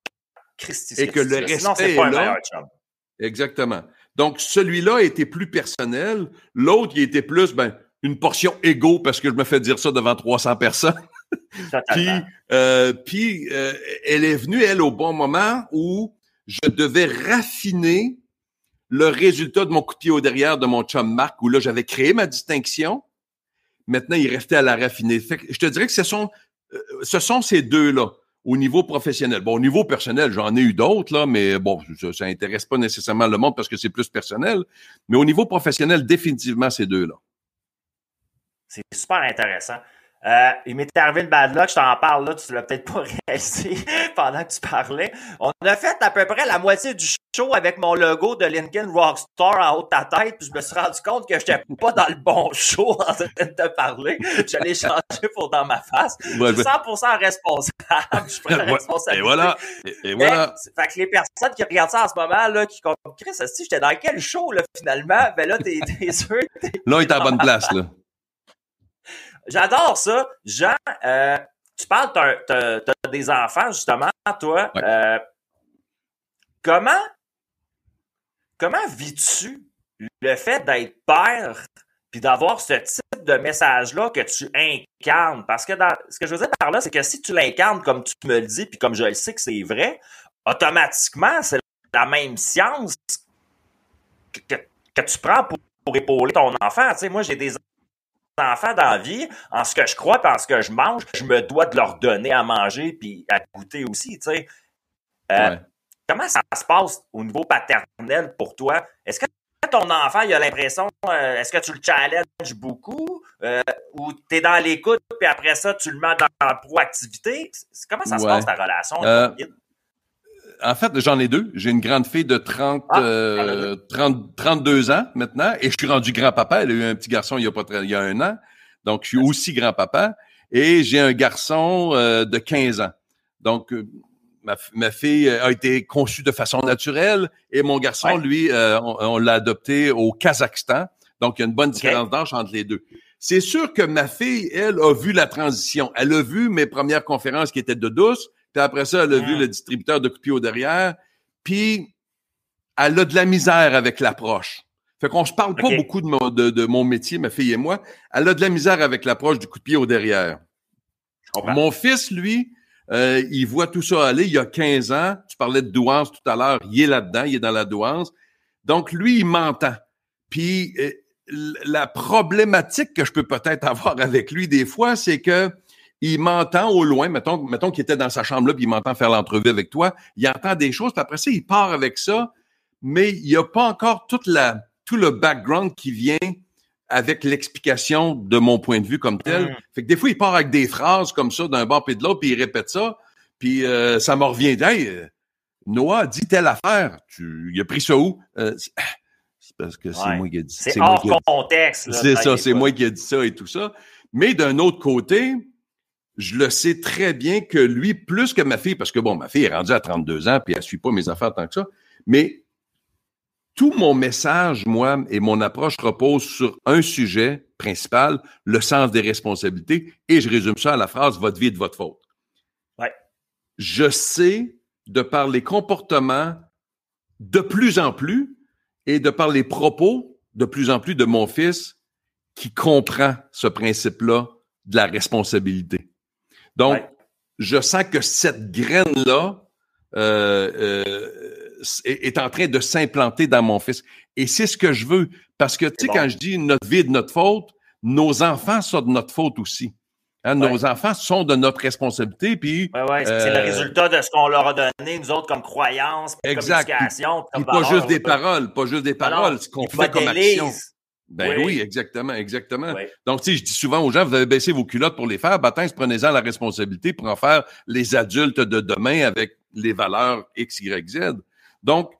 Christy, Et que le respect est, là. Exactement. Donc, celui-là était plus personnel. L'autre, il était plus, ben, une portion égo parce que je me fais dire ça devant 300 personnes. <laughs> puis, euh, puis euh, elle est venue, elle, au bon moment où je devais raffiner le résultat de mon coup de pied au derrière de mon chum Marc, où là, j'avais créé ma distinction. Maintenant, il restait à la raffiner. je te dirais que ce sont, euh, ce sont ces deux-là au niveau professionnel. Bon, au niveau personnel, j'en ai eu d'autres, là, mais bon, ça, ça intéresse pas nécessairement le monde parce que c'est plus personnel. Mais au niveau professionnel, définitivement, ces deux-là. C'est super intéressant. Euh, il m'est arrivé une bad luck, je t'en parle là, tu l'as peut-être pas <laughs> réalisé pendant que tu parlais. On a fait à peu près la moitié du show avec mon logo de Lincoln Rockstar en haut de ta tête, puis je me suis rendu compte que j'étais pas dans le bon show <laughs> en train de te parler. J'allais changer pour dans ma face. je suis 100% responsable. Je prends <laughs> la responsabilité. Et voilà. Et, voilà. fait que les personnes qui regardent ça en ce moment, là, qui comprennent, Chris, si j'étais dans quel show, là, finalement? Ben là, t'es sûr. Là, il est à bonne place, là. J'adore ça. Jean, euh, tu parles, tu as, des enfants, justement, toi. Euh, comment comment vis-tu le fait d'être père puis d'avoir ce type de message-là que tu incarnes? Parce que dans, ce que je veux dire par là, c'est que si tu l'incarnes comme tu me le dis, puis comme je le sais que c'est vrai, automatiquement, c'est la même science que, que, tu prends pour, pour épauler ton enfant. Tu sais, moi, j'ai des enfants dans la vie, en ce que je crois, en ce que je mange, je me dois de leur donner à manger puis à goûter aussi, tu sais. Euh, comment ça se passe au niveau paternel pour toi? Est-ce que ton enfant, il a l'impression, euh, est-ce que tu le challenges beaucoup euh, ou tu es dans l'écoute puis après ça, tu le mets dans la proactivité? Comment ça se passe ta relation? En fait, j'en ai deux. J'ai une grande fille de 30, 30, 32 ans maintenant et je suis rendu grand-papa. Elle a eu un petit garçon il y a pas très, il y a un an. Donc, je suis aussi grand-papa. Et j'ai un garçon euh, de 15 ans. Donc, euh, ma, ma, fille a été conçue de façon naturelle et mon garçon, lui, euh, on, l'a adopté au Kazakhstan. Donc, il y a une bonne différence d'âge entre les deux. C'est sûr que ma fille, elle, a vu la transition. Elle a vu mes premières conférences qui étaient de douce, puis après ça, elle a vu le distributeur de coups derrière, puis elle a de la misère avec l'approche. Fait qu'on se parle pas beaucoup de mon, de, mon, métier, ma fille et moi. Elle a de la misère avec l'approche du coup de pied au derrière. Mon fils, lui, euh, il voit tout ça aller. Il y a 15 ans. Tu parlais de douance tout à l'heure. Il est là-dedans. Il est dans la douance. Donc, lui, il m'entend. Puis, euh, la problématique que je peux peut-être avoir avec lui des fois, c'est que il m'entend au loin, mettons, mettons qu'il était dans sa chambre là, puis il m'entend faire l'entrevue avec toi, il entend des choses, puis après ça, il part avec ça, mais il n'y a pas encore toute la, tout le background qui vient avec l'explication de mon point de vue comme tel. Mm. Fait que des fois, il part avec des phrases comme ça d'un bord puis de l'autre, puis il répète ça, puis euh, ça me revient. Hey, euh, Noah dit telle affaire. Tu, il a pris ça où? Euh, c'est <sighs> parce que c'est moi qui ai dit ça. C'est hors contexte. C'est ça, c'est moi qui ai dit ça et tout ça. Mais d'un autre côté, je le sais très bien que lui, plus que ma fille, parce que bon, ma fille est rendue à 32 ans, puis elle suit pas mes affaires tant que ça, mais tout mon message, moi, et mon approche repose sur un sujet principal, le sens des responsabilités, et je résume ça à la phrase votre vie est de votre faute. Ouais. Je sais, de par les comportements de plus en plus et de par les propos de plus en plus de mon fils qui comprend ce principe-là de la responsabilité. Donc, je sens que cette graine-là euh, euh, est, en train de s'implanter dans mon fils. Et c'est ce que je veux. Parce que, tu sais, quand je dis notre vie est de notre faute, nos enfants sont de notre faute aussi. Hein, nos enfants sont de notre responsabilité. Puis, ouais, ouais, c'est le euh, résultat de ce qu'on leur a donné, nous autres, comme croyance, comme communication. Puis, pas juste des paroles, pas juste des paroles, ce qu'on fait comme action. Ben oui, exactement, exactement. Donc, tu sais, je dis souvent aux gens, vous avez baissé vos culottes pour les faire, ben, prenez-en la responsabilité pour en faire les adultes de demain avec les valeurs X, Y, Z. Donc,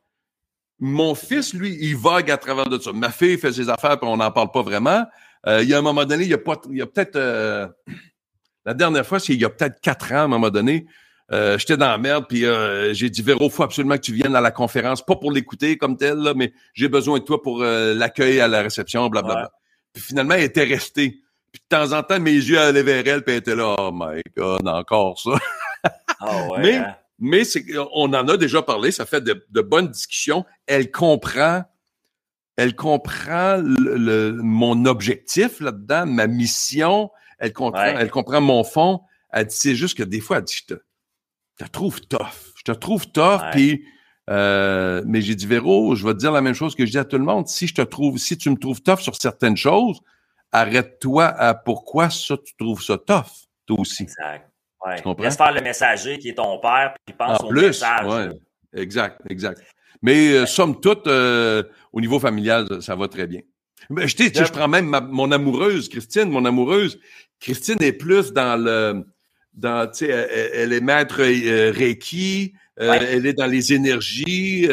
mon fils, lui, il vague à travers de ça. Ma fille fait ses affaires, puis on n'en parle pas vraiment. Euh, il y a un moment donné, il y a, pas, il y a peut-être... Euh, la dernière fois, c'est il y a peut-être quatre ans, à un moment donné, euh, j'étais dans la merde, puis j'ai dit, Véro, faut absolument que tu viennes à la conférence, pas pour l'écouter comme tel, là, mais j'ai besoin de toi pour l'accueil à la réception, blablabla. Puis finalement, elle était restée. Puis de temps en temps, mes yeux allaient vers elle, puis elle était là, oh my God, encore ça. <laughs> Ah ouais, mais, hein? mais c'est, on en a déjà parlé, ça fait de, bonnes discussions. Elle comprend, elle comprend le, mon objectif là-dedans, ma mission. Elle comprend, elle comprend mon fond. Elle dit, c'est juste que des fois, elle dit, je te, trouve tough. Je te trouve tough, puis euh, mais j'ai dit, Véro, je vais te dire la même chose que je dis à tout le monde. Si je te trouve, si tu me trouves tough sur certaines choses, arrête-toi à pourquoi ça, tu trouves ça tough, toi aussi. Exact. Ouais. Laisse faire le messager qui est ton père, puis pense en au plus, message. Ouais. Exact, exact. Mais euh, somme toute, euh, au niveau familial, ça, va très bien. Mais je, je, je prends même mon amoureuse, Christine, mon amoureuse. Christine est plus dans le, dans, tu sais, elle, est maître euh, Reiki, euh, elle est dans les énergies.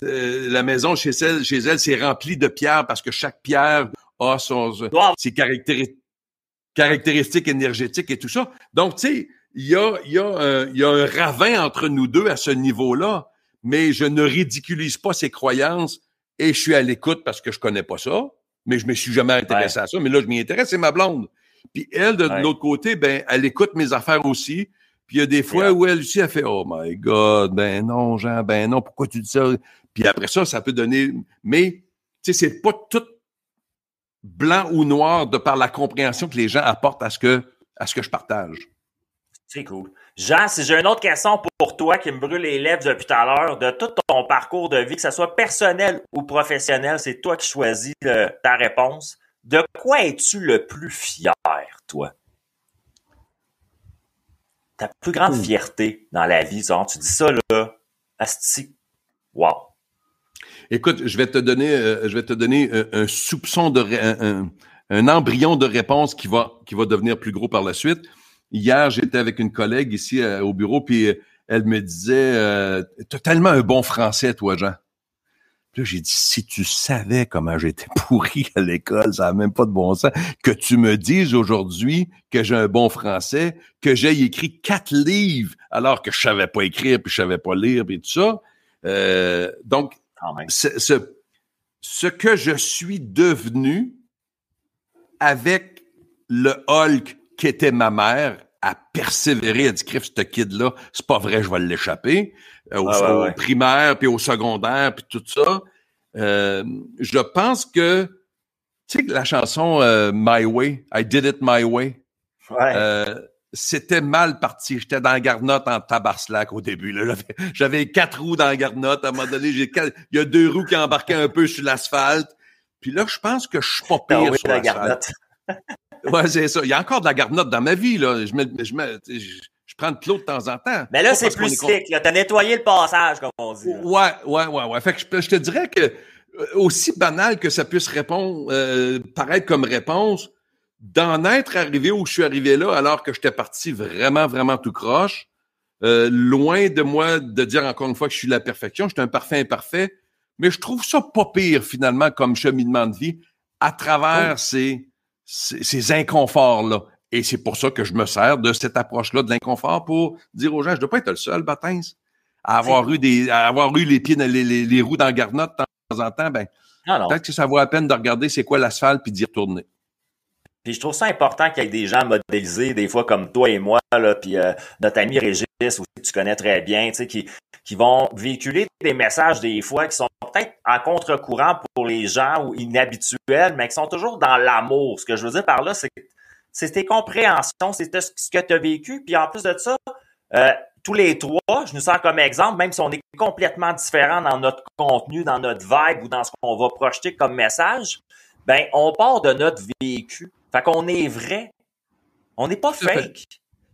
la maison chez elle, chez elle, c'est rempli de pierres parce que chaque pierre a son, ses caractéristiques caractéristiques énergétiques et tout ça. Donc, tu sais, il y a, y, a un, y a un ravin entre nous deux à ce niveau-là, mais je ne ridiculise pas ses croyances et je suis à l'écoute parce que je connais pas ça, mais je me suis jamais intéressé à ça. Mais là, je m'y intéresse, c'est ma blonde. Puis elle, de, l'autre côté, ben, elle écoute mes affaires aussi. Puis il y a des fois où elle aussi, a fait Oh my God, ben non, Jean, ben non, pourquoi tu dis ça? Puis après ça, ça peut donner. Mais, tu sais, c'est pas tout blanc ou noir de par la compréhension que les gens apportent à ce que, à ce que je partage. C'est cool. Jean, si j'ai une autre question pour toi qui me brûle les lèvres depuis tout à l'heure, de tout ton parcours de vie, que ce soit personnel ou professionnel, c'est toi qui choisis ta réponse. De quoi es-tu le plus fier, toi? Ta plus grande fierté dans la vie, genre, tu dis ça là, asti, wow. Écoute, je vais te donner, euh, je vais te donner euh, un, soupçon de, un, un, embryon de réponse qui va, qui va devenir plus gros par la suite. Hier, j'étais avec une collègue ici euh, au bureau, puis elle me disait euh, T'as tellement un bon français, toi, Jean. Puis j'ai dit, si tu savais comment j'étais <laughs> pourri à l'école, ça n'a même pas de bon sens, que tu me dises aujourd'hui que j'ai un bon français, que j'ai écrit quatre livres alors que je savais pas écrire, puis je savais pas lire, puis tout ça. Euh, donc, ce, ce, ce que je suis devenu avec le Hulk qui était ma mère, à persévérer, à dire, crif, ce kid-là, c'est pas vrai, je vais l'échapper. Euh, au, primaire, puis au secondaire, puis tout ça. Euh, je pense que, tu sais, la chanson euh, My Way, I Did It My Way, c'était mal parti. J'étais dans la garnotte en tabarslac au début. J'avais quatre roues dans la garnotte. À un moment donné, il y a deux roues qui embarquaient un peu sur l'asphalte. Puis là, je pense que je suis pas pire sur la. Ouais, c'est ça. Il y a encore de la garnotte dans ma vie. Là. Je, je, me, je, prends de l'eau de temps en temps. Mais là, c'est plus slick. Tu as nettoyé le passage, comme on dit. Ouais, ouais, ouais, ouais. Fait que je, te dirais que euh, aussi banal que ça puisse répondre, euh, paraître comme réponse, d'en être arrivé où je suis arrivé là, alors que j'étais parti vraiment, vraiment tout croche, euh, loin de moi de dire encore une fois que je suis la perfection, je suis un parfait imparfait, mais je trouve ça pas pire finalement comme cheminement de vie à travers oh. ces ces, inconforts-là. Et c'est pour ça que je me sers de cette approche-là de l'inconfort pour dire aux gens, je ne dois pas être le seul, Batins, à avoir eu des, à avoir eu les pieds, les, les, les roues dans la garnotte de temps en temps, ben, peut-être que ça vaut la peine de regarder c'est quoi l'asphalte puis d'y retourner. Puis je trouve ça important qu'il y ait des gens modélisés, des fois comme toi et moi, là, puis euh, notre ami Régis, aussi, que tu connais très bien, tu sais, qui, qui vont véhiculer des messages des fois qui sont peut-être en contre-courant pour les gens ou inhabituels, mais qui sont toujours dans l'amour. Ce que je veux dire par là, c'est c'est tes compréhensions, c'est ce que tu as vécu. Puis en plus de ça, euh, tous les trois, je nous sens comme exemple, même si on est complètement différents dans notre contenu, dans notre vibe ou dans ce qu'on va projeter comme message, ben on part de notre vécu. Fait qu'on est vrai. On n'est pas fake.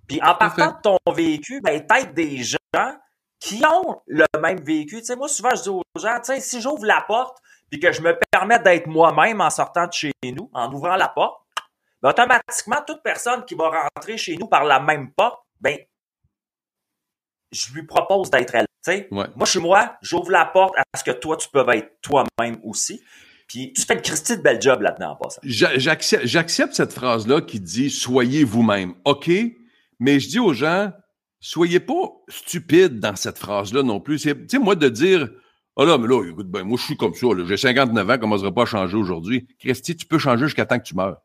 Puis en partant de ton vécu, ben peut-être des gens qui ont le même vécu. Tu sais, moi, souvent, je dis aux gens, tu sais, si j'ouvre la porte puis que je me permets d'être moi-même en sortant de chez nous, en ouvrant la porte, ben, automatiquement, toute personne qui va rentrer chez nous par la même porte, ben, je lui propose d'être elle. Tu sais, moi, je suis moi, j'ouvre la porte à ce que toi, tu peux être toi-même aussi. Puis tu fais une Christie de bel job là-dedans en passant. J'accepte cette phrase-là qui dit soyez vous-même. OK, mais je dis aux gens, soyez pas stupides dans cette phrase-là non plus. Tu sais, moi, de dire, oh là, mais là, écoute, ben, moi, je suis comme ça, j'ai 59 ans, comment ça pas changer aujourd'hui? Christy, tu peux changer jusqu'à temps que tu meurs.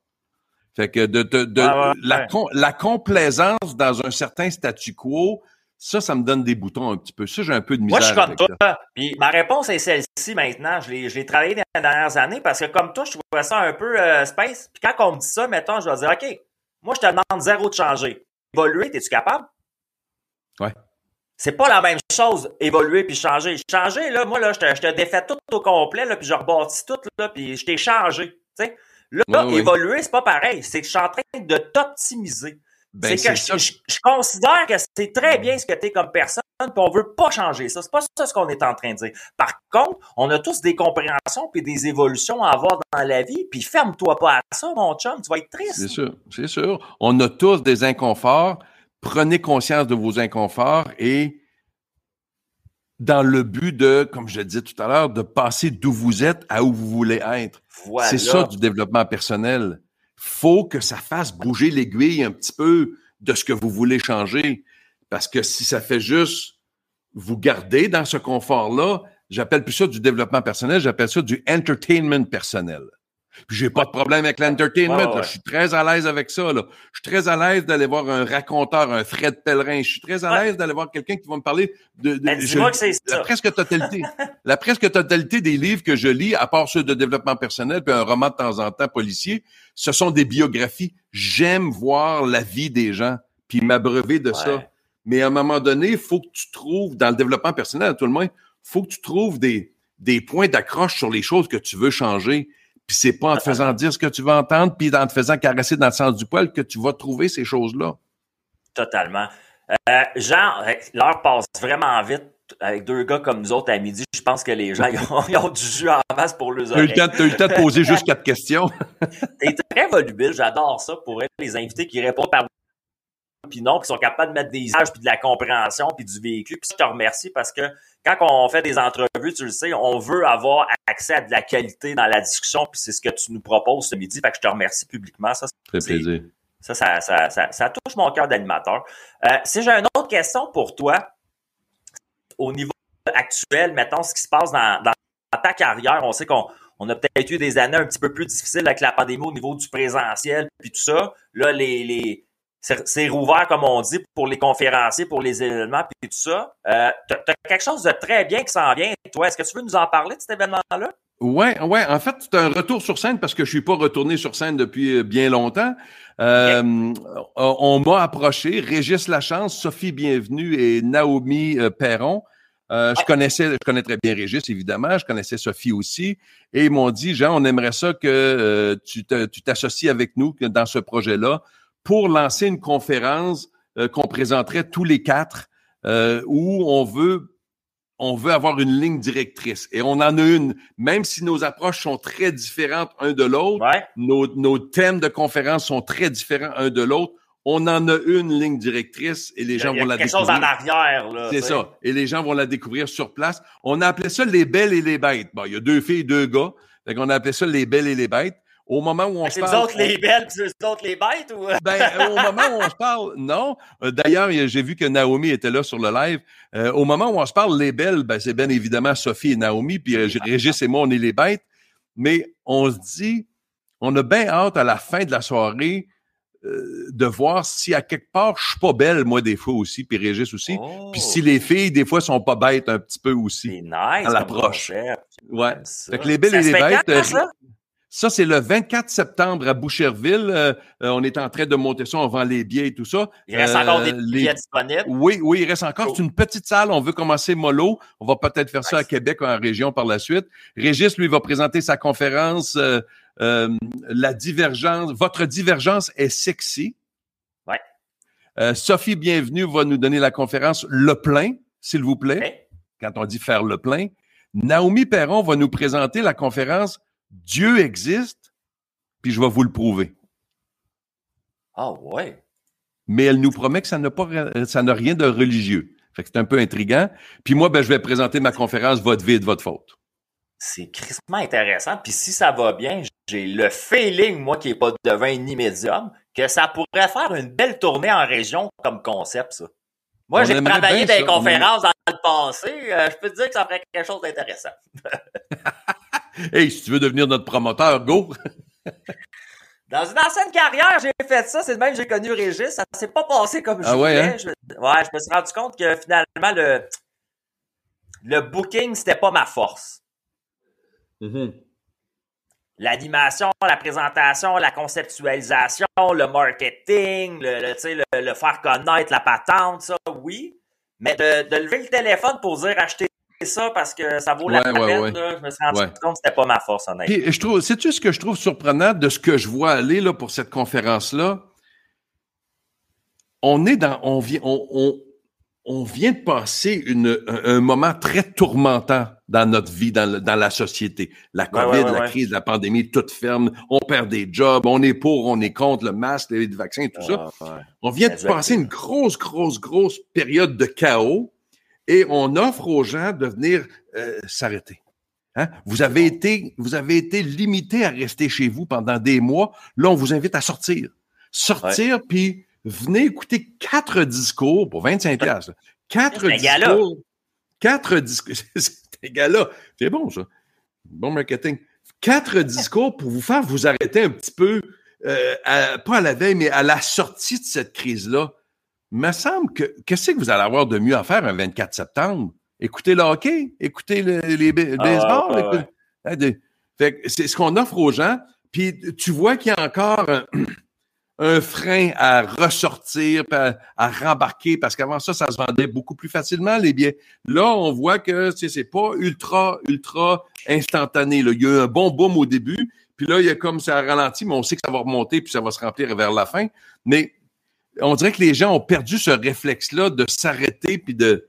Fait que de, de, de ah la, la complaisance dans un certain statu quo, ça, ça me donne des boutons un petit peu. Ça, j'ai un peu de misère. Moi, je suis comme toi. Puis ma réponse est celle-ci maintenant. Je l'ai travaillé dans les dernières années parce que comme toi, je trouvais ça un peu euh, space. Puis quand on me dit ça, mettons, je vais dire, OK, moi, je te demande zéro de changer. Évoluer, es-tu capable? Ouais. C'est pas la même chose, évoluer puis changer. Changer, là, moi, là, je te, je te défais tout au complet, là, puis je rebâtis tout, là, puis je t'ai changé. Tu sais. Là, évoluer, c'est pas pareil. C'est que je suis en train de t'optimiser. Ben, c'est que je, je, considère que c'est très bien ce que tu es comme personne, puis on veut pas changer ça. C'est pas ça ce qu'on est en train de dire. Par contre, on a tous des compréhensions puis des évolutions à avoir dans la vie, puis ferme-toi pas à ça, mon chum, tu vas être triste. C'est sûr, c'est sûr. On a tous des inconforts prenez conscience de vos inconforts et dans le but de, comme je le disais tout à l'heure, de passer d'où vous êtes à où vous voulez être. C'est ça du développement personnel. Faut que ça fasse bouger l'aiguille un petit peu de ce que vous voulez changer. Parce que si ça fait juste vous garder dans ce confort-là, j'appelle plus ça du développement personnel, j'appelle ça du entertainment personnel. Puis j'ai pas de problème avec l'entertainment. Je suis très à l'aise avec ça. Là. Je suis très à l'aise d'aller voir un raconteur, un Fred Pellerin. Je suis très à l'aise d'aller voir quelqu'un qui va me parler de, de ben, dis-moi que c'est la presque totalité. <laughs> la presque totalité des livres que je lis, à part ceux de développement personnel, puis un roman de temps en temps policier, ce sont des biographies. J'aime voir la vie des gens, puis m'abreuver de ça. Mais à un moment donné, il faut que tu trouves, dans le développement personnel, à tout le monde, faut que tu trouves des, des points d'accroche sur les choses que tu veux changer. Puis c'est pas en te faisant dire ce que tu veux entendre, puis en te faisant caresser dans le sens du poil que tu vas trouver ces choses-là. Totalement. Euh, Jean, l'heure passe vraiment vite avec deux gars comme nous autres à midi. Je pense que les gens <laughs> ils ont, du jus en masse pour les oreilles. Tu as eu le temps de poser <laughs> juste quatre questions. <laughs> T'es très volubile, j'adore ça pour être les invités qui répondent par puis non, qui sont capables de mettre des images, puis de la compréhension, puis du véhicule. Puis je te remercie parce que quand on fait des entrevues, tu le sais, on veut avoir accès à de la qualité dans la discussion, puis c'est ce que tu nous proposes ce midi. Fait que je te remercie publiquement. Ça, Ça fait plaisir. Ça, ça, ça, ça, ça touche mon cœur d'animateur. Euh, si j'ai une autre question pour toi, au niveau actuel, mettons ce qui se passe dans, dans ta carrière, on sait qu'on on a peut-être eu des années un petit peu plus difficiles avec la pandémie au niveau du présentiel puis tout ça. Là, les c'est rouvert, comme on dit, pour les conférenciers, pour les événements, puis tout ça. Euh, tu as, quelque chose de très bien qui s'en vient, toi. Est-ce que tu veux nous en parler de cet événement-là? Ouais, ouais. En fait, c'est un retour sur scène parce que je suis pas retourné sur scène depuis euh, bien longtemps. Euh, On m'a approché, Régis Lachance, Sophie Bienvenue et Naomi euh, Perron. Euh, je connaissais, je connais très bien Régis, évidemment. Je connaissais Sophie aussi. Et ils m'ont dit, Jean, on aimerait ça que euh, tu t'associes avec nous dans ce projet-là pour lancer une conférence qu'on présenterait tous les quatre, où on veut on veut avoir une ligne directrice. Et on en a une, même si nos approches sont très différentes un de l'autre, nos, nos thèmes de conférence sont très différents un de l'autre on en a une ligne directrice et les gens vont la découvrir. quelque chose en arrière, là. C'est ça. Et les gens vont la découvrir sur place. On a appelé ça les belles et les bêtes. Bon, il y a deux filles, deux gars. Donc, on a appelé ça les belles et les bêtes. Au moment où on se parle. C'est autres les belles, c'est autres les bêtes ou? <laughs> ben, euh, au moment où on se parle, non. Euh, d'ailleurs, j'ai vu que Naomi était là sur le live. Euh, au moment où on se parle, les belles, ben, c'est bien évidemment Sophie et Naomi, puis Régis et moi, on est les bêtes. Mais on se dit, on a bien hâte à la fin de la soirée euh, de voir si à quelque part je suis pas belle moi des fois aussi puis Régis aussi puis si les oh. filles des fois sont pas bêtes un petit peu aussi c'est nice à l'approche ouais fait que les belles et les bêtes ça, c'est le 24 septembre à Boucherville. Euh, on est en train de monter ça, on vend les billets et tout ça. Il reste encore des billets disponibles? Oui, oui, il reste encore. C'est une petite salle. On veut commencer mollo. On va peut-être faire ça à Québec ou en région par la suite. Régis, lui, va présenter sa conférence euh, la divergence, votre divergence est sexy. Ouais. Euh, Sophie Bienvenue va nous donner la conférence Le plein, s'il vous plaît. Quand on dit faire le plein. Naomi Perron va nous présenter la conférence Dieu existe, puis je vais vous le prouver. Ah ouais. Mais elle nous promet que ça n'a pas ça n'a rien de religieux. Fait que c'est un peu intriguant. Puis moi, ben, je vais présenter ma conférence Votre vie de votre faute c'est crissement intéressant. Puis si ça va bien, j'ai le feeling, moi qui n'ai pas de vin ni médium, que ça pourrait faire une belle tournée en région comme concept, ça. Moi, j'ai travaillé dans des conférences dans le passé. Euh, je peux te dire que ça ferait quelque chose d'intéressant. <laughs> hey, si tu veux devenir notre promoteur, go! <laughs> Dans une ancienne carrière, j'ai fait ça. C'est de même que j'ai connu Régis. Ça s'est pas passé comme je ah voulais. Hein? Je, ouais, je me suis rendu compte que finalement, le, le booking, c'était pas ma force. Mm-hmm. L'animation, la présentation, la conceptualisation, le marketing, le, le, faire connaître la patente, ça, oui. Mais de, lever le téléphone pour dire acheter ça parce que ça vaut la peine, je me suis rendu compte que c'était pas ma force, honnêtement. je trouve, sais-tu ce que je trouve surprenant de ce que je vois aller là, pour cette conférence-là? On est dans, on vient, on, on vient de passer une, un, moment très tourmentant dans notre vie, dans, dans la société. La COVID, la crise, la pandémie, tout ferme. On perd des jobs. On est pour, on est contre le masque, les vaccins, tout ça. On vient de passer une grosse, grosse, grosse période de chaos et on offre aux gens de venir euh, s'arrêter. Hein? Vous avez été, vous avez été limité à rester chez vous pendant des mois. Là, on vous invite à sortir. Sortir, puis venez écouter quatre discours pour 25 <laughs> pièces. Quatre discours. Quatre discours. <laughs> C'est gars-là. C'est bon, ça. Bon marketing. Quatre discours pour vous faire vous arrêter un petit peu, euh, pas à la veille, mais à la sortie de cette crise-là. Il me semble que qu'est-ce que vous allez avoir de mieux à faire un 24 septembre? Écoutez le hockey, écoutez les ah, baseball? c'est ce qu'on offre aux gens. Puis tu vois qu'il y a encore un <clears throat> frein à ressortir, à, à rembarquer, parce qu'avant ça, ça se vendait beaucoup plus facilement, les billets. Là, on voit que c'est pas ultra, ultra instantané. Là. Il y a eu un bon boom au début, puis là, il y a comme ça ralenti, mais on sait que ça va remonter, puis ça va se remplir vers la fin. Mais on dirait que les gens ont perdu ce réflexe-là de s'arrêter, puis de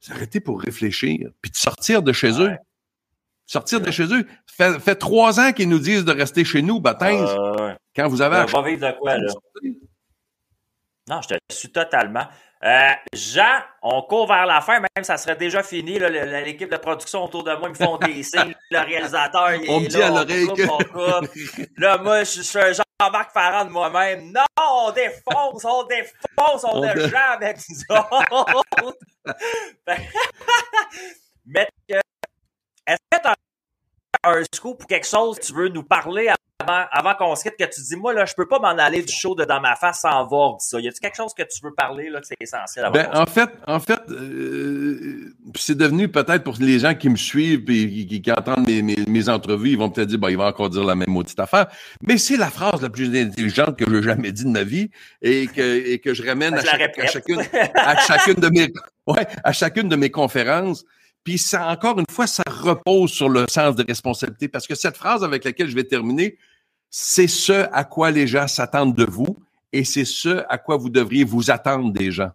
s'arrêter pour réfléchir, puis de sortir de chez eux. Sortir de chez eux. Fait, fait trois ans qu'ils nous disent de rester chez nous, baptême. Quand vous avez. On va vivre de quoi, là? Non, je te suis totalement. Euh, Jean, on court vers la fin, même ça serait déjà fini. L'équipe de production autour de moi me font des signes. Le réalisateur, il on me dit à l'oreille Là, moi, je, suis un Jean-Marc Farand de moi-même. Non, on défonce, on défonce, on, a Jean avec nous autres. <laughs> <laughs> Mais est-ce que tu as un scoop ou quelque chose que tu veux nous parler avant, qu'on se quitte, que tu dis, moi, là, je peux pas m'en aller du show de dans ma face sans voir ça. Y a-tu quelque chose que tu veux parler, là, que c'est essentiel? Ben, en fait, en fait, euh, c'est devenu peut-être pour les gens qui me suivent et qui, entendent mes, mes, entrevues, ils vont peut-être dire, bah il va encore dire la même maudite affaire. Mais c'est la phrase la plus intelligente que j'ai jamais dit de ma vie et que, et que je ramène <laughs> à, à, chacune, à chacune de mes, <laughs> ouais, à chacune de mes conférences. Puis ça, encore une fois, ça repose sur le sens de responsabilité parce que cette phrase avec laquelle je vais terminer, c'est ce à quoi les gens s'attendent de vous et c'est ce à quoi vous devriez vous attendre des gens.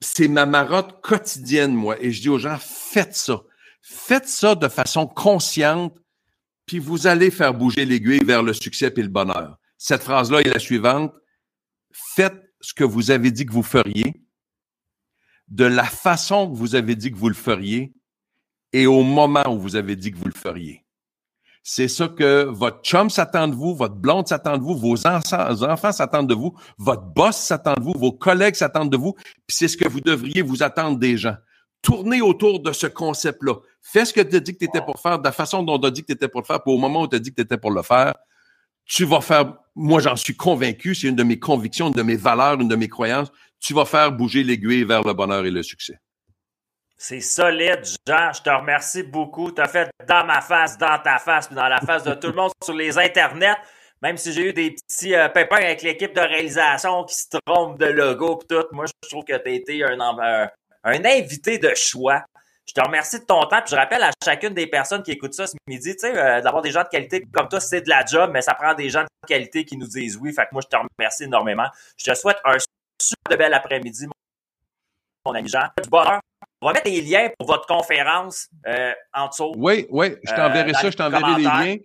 C'est ma marotte quotidienne, moi, et je dis aux gens, faites ça. Faites ça de façon consciente, puis vous allez faire bouger l'aiguille vers le succès et le bonheur. Cette phrase-là est la suivante. Faites ce que vous avez dit que vous feriez, de la façon que vous avez dit que vous le feriez et au moment où vous avez dit que vous le feriez. C'est ça que votre chum s'attend de vous, votre blonde s'attend de vous, vos enfants, s'attendent de vous, votre boss s'attend de vous, vos collègues s'attendent de vous, puis c'est ce que vous devriez vous attendre des gens. Tournez autour de ce concept-là. Fais ce que tu as dit que tu étais pour faire, de la façon dont tu as dit que tu étais pour le faire, puis au moment où tu as dit que tu étais pour le faire, tu vas faire, moi j'en suis convaincu, c'est une de mes convictions, une de mes valeurs, une de mes croyances, tu vas faire bouger l'aiguille vers le bonheur et le succès. C'est solide, Jean. Je te remercie beaucoup. Tu as fait dans ma face, dans ta face, puis dans la face de tout le monde sur les internets. Même si j'ai eu des petits euh, pépins avec l'équipe de réalisation qui se trompent de logo et tout, moi, je trouve que tu as été un, un, invité de choix. Je te remercie de ton temps. Puis je rappelle à chacune des personnes qui écoutent ça ce midi, tu sais, euh, d'avoir des gens de qualité comme toi, c'est de la job, mais ça prend des gens de qualité qui nous disent oui. Fait que moi, je te remercie énormément. Je te souhaite un super bel après-midi, mon ami Jean. Du bonheur. On va mettre les liens pour votre conférence euh, en dessous. Oui, oui, je t'enverrai euh, ça, je t'enverrai les liens.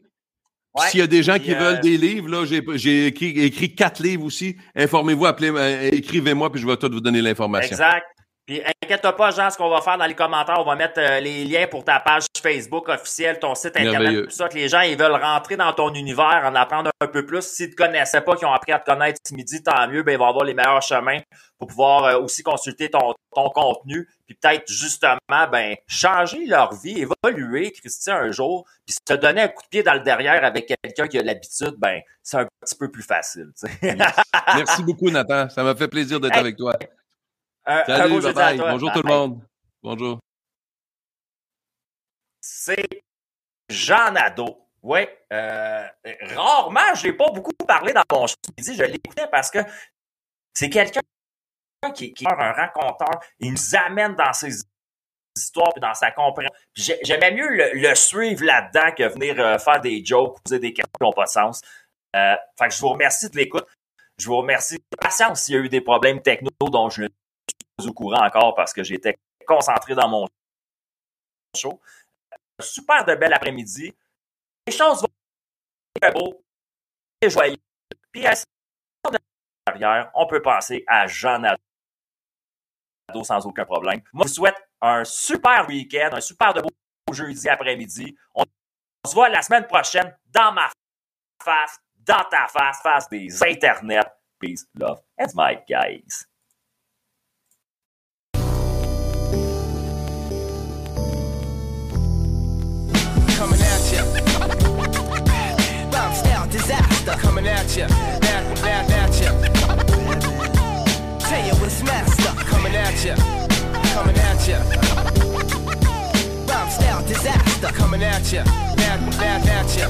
S'il y a des gens qui veulent euh, des livres, là, j'ai écrit, écrit quatre livres aussi. Informez-vous, appelez, écrivez-moi, puis je vais tout vous donner l'information. Exact. Puis inquiète-toi pas, Jean, ce qu'on va faire dans les commentaires, on va mettre euh, les liens pour ta page Facebook officielle, ton site internet, tout ça, que les gens ils veulent rentrer dans ton univers, en apprendre un peu plus. S'ils ne te connaissaient pas, qui ont appris à te connaître ce midi, tant mieux, ben ils vont avoir les meilleurs chemins pour pouvoir euh, aussi consulter ton, ton contenu, puis peut-être justement ben changer leur vie, évoluer, Christian, un jour, puis se donner un coup de pied dans le derrière avec quelqu'un qui a l'habitude, ben c'est un petit peu plus facile. Merci beaucoup, Nathan. Ça m'a fait plaisir d'être avec toi. Euh, Salut, bye bye. Bonjour tout le monde. Bonjour. C'est Jean Nadeau. Oui. Euh, rarement, je n'ai pas beaucoup parlé dans mon show. Je l'écoutais parce que c'est quelqu'un qui, qui est un raconteur. Il nous amène dans ses histoires et dans sa compréhension. J'aimais mieux le, suivre là-dedans que venir euh, faire des jokes poser des questions qui n'ont pas de sens. Euh, fait que je vous remercie de l'écoute. Je vous remercie de patience s'il y a eu des problèmes techno dont je au courant encore parce que j'étais concentré dans mon show. Super de bel après-midi. Les choses vont très beau et joyeux. Puis à derrière, on peut penser à Jean Nadeau sans aucun problème. Moi, je vous souhaite un super week-end, un super de beau jeudi après-midi. On se voit la semaine prochaine dans ma face, dans ta face, face des internets. Peace, love, and my guys. Disaster coming at ya, at, at, at ya. Tell you what's master coming at ya, coming at ya. Rhyme style disaster coming at ya, at, at, at ya.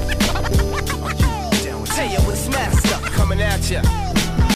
Tell you what's master coming at ya.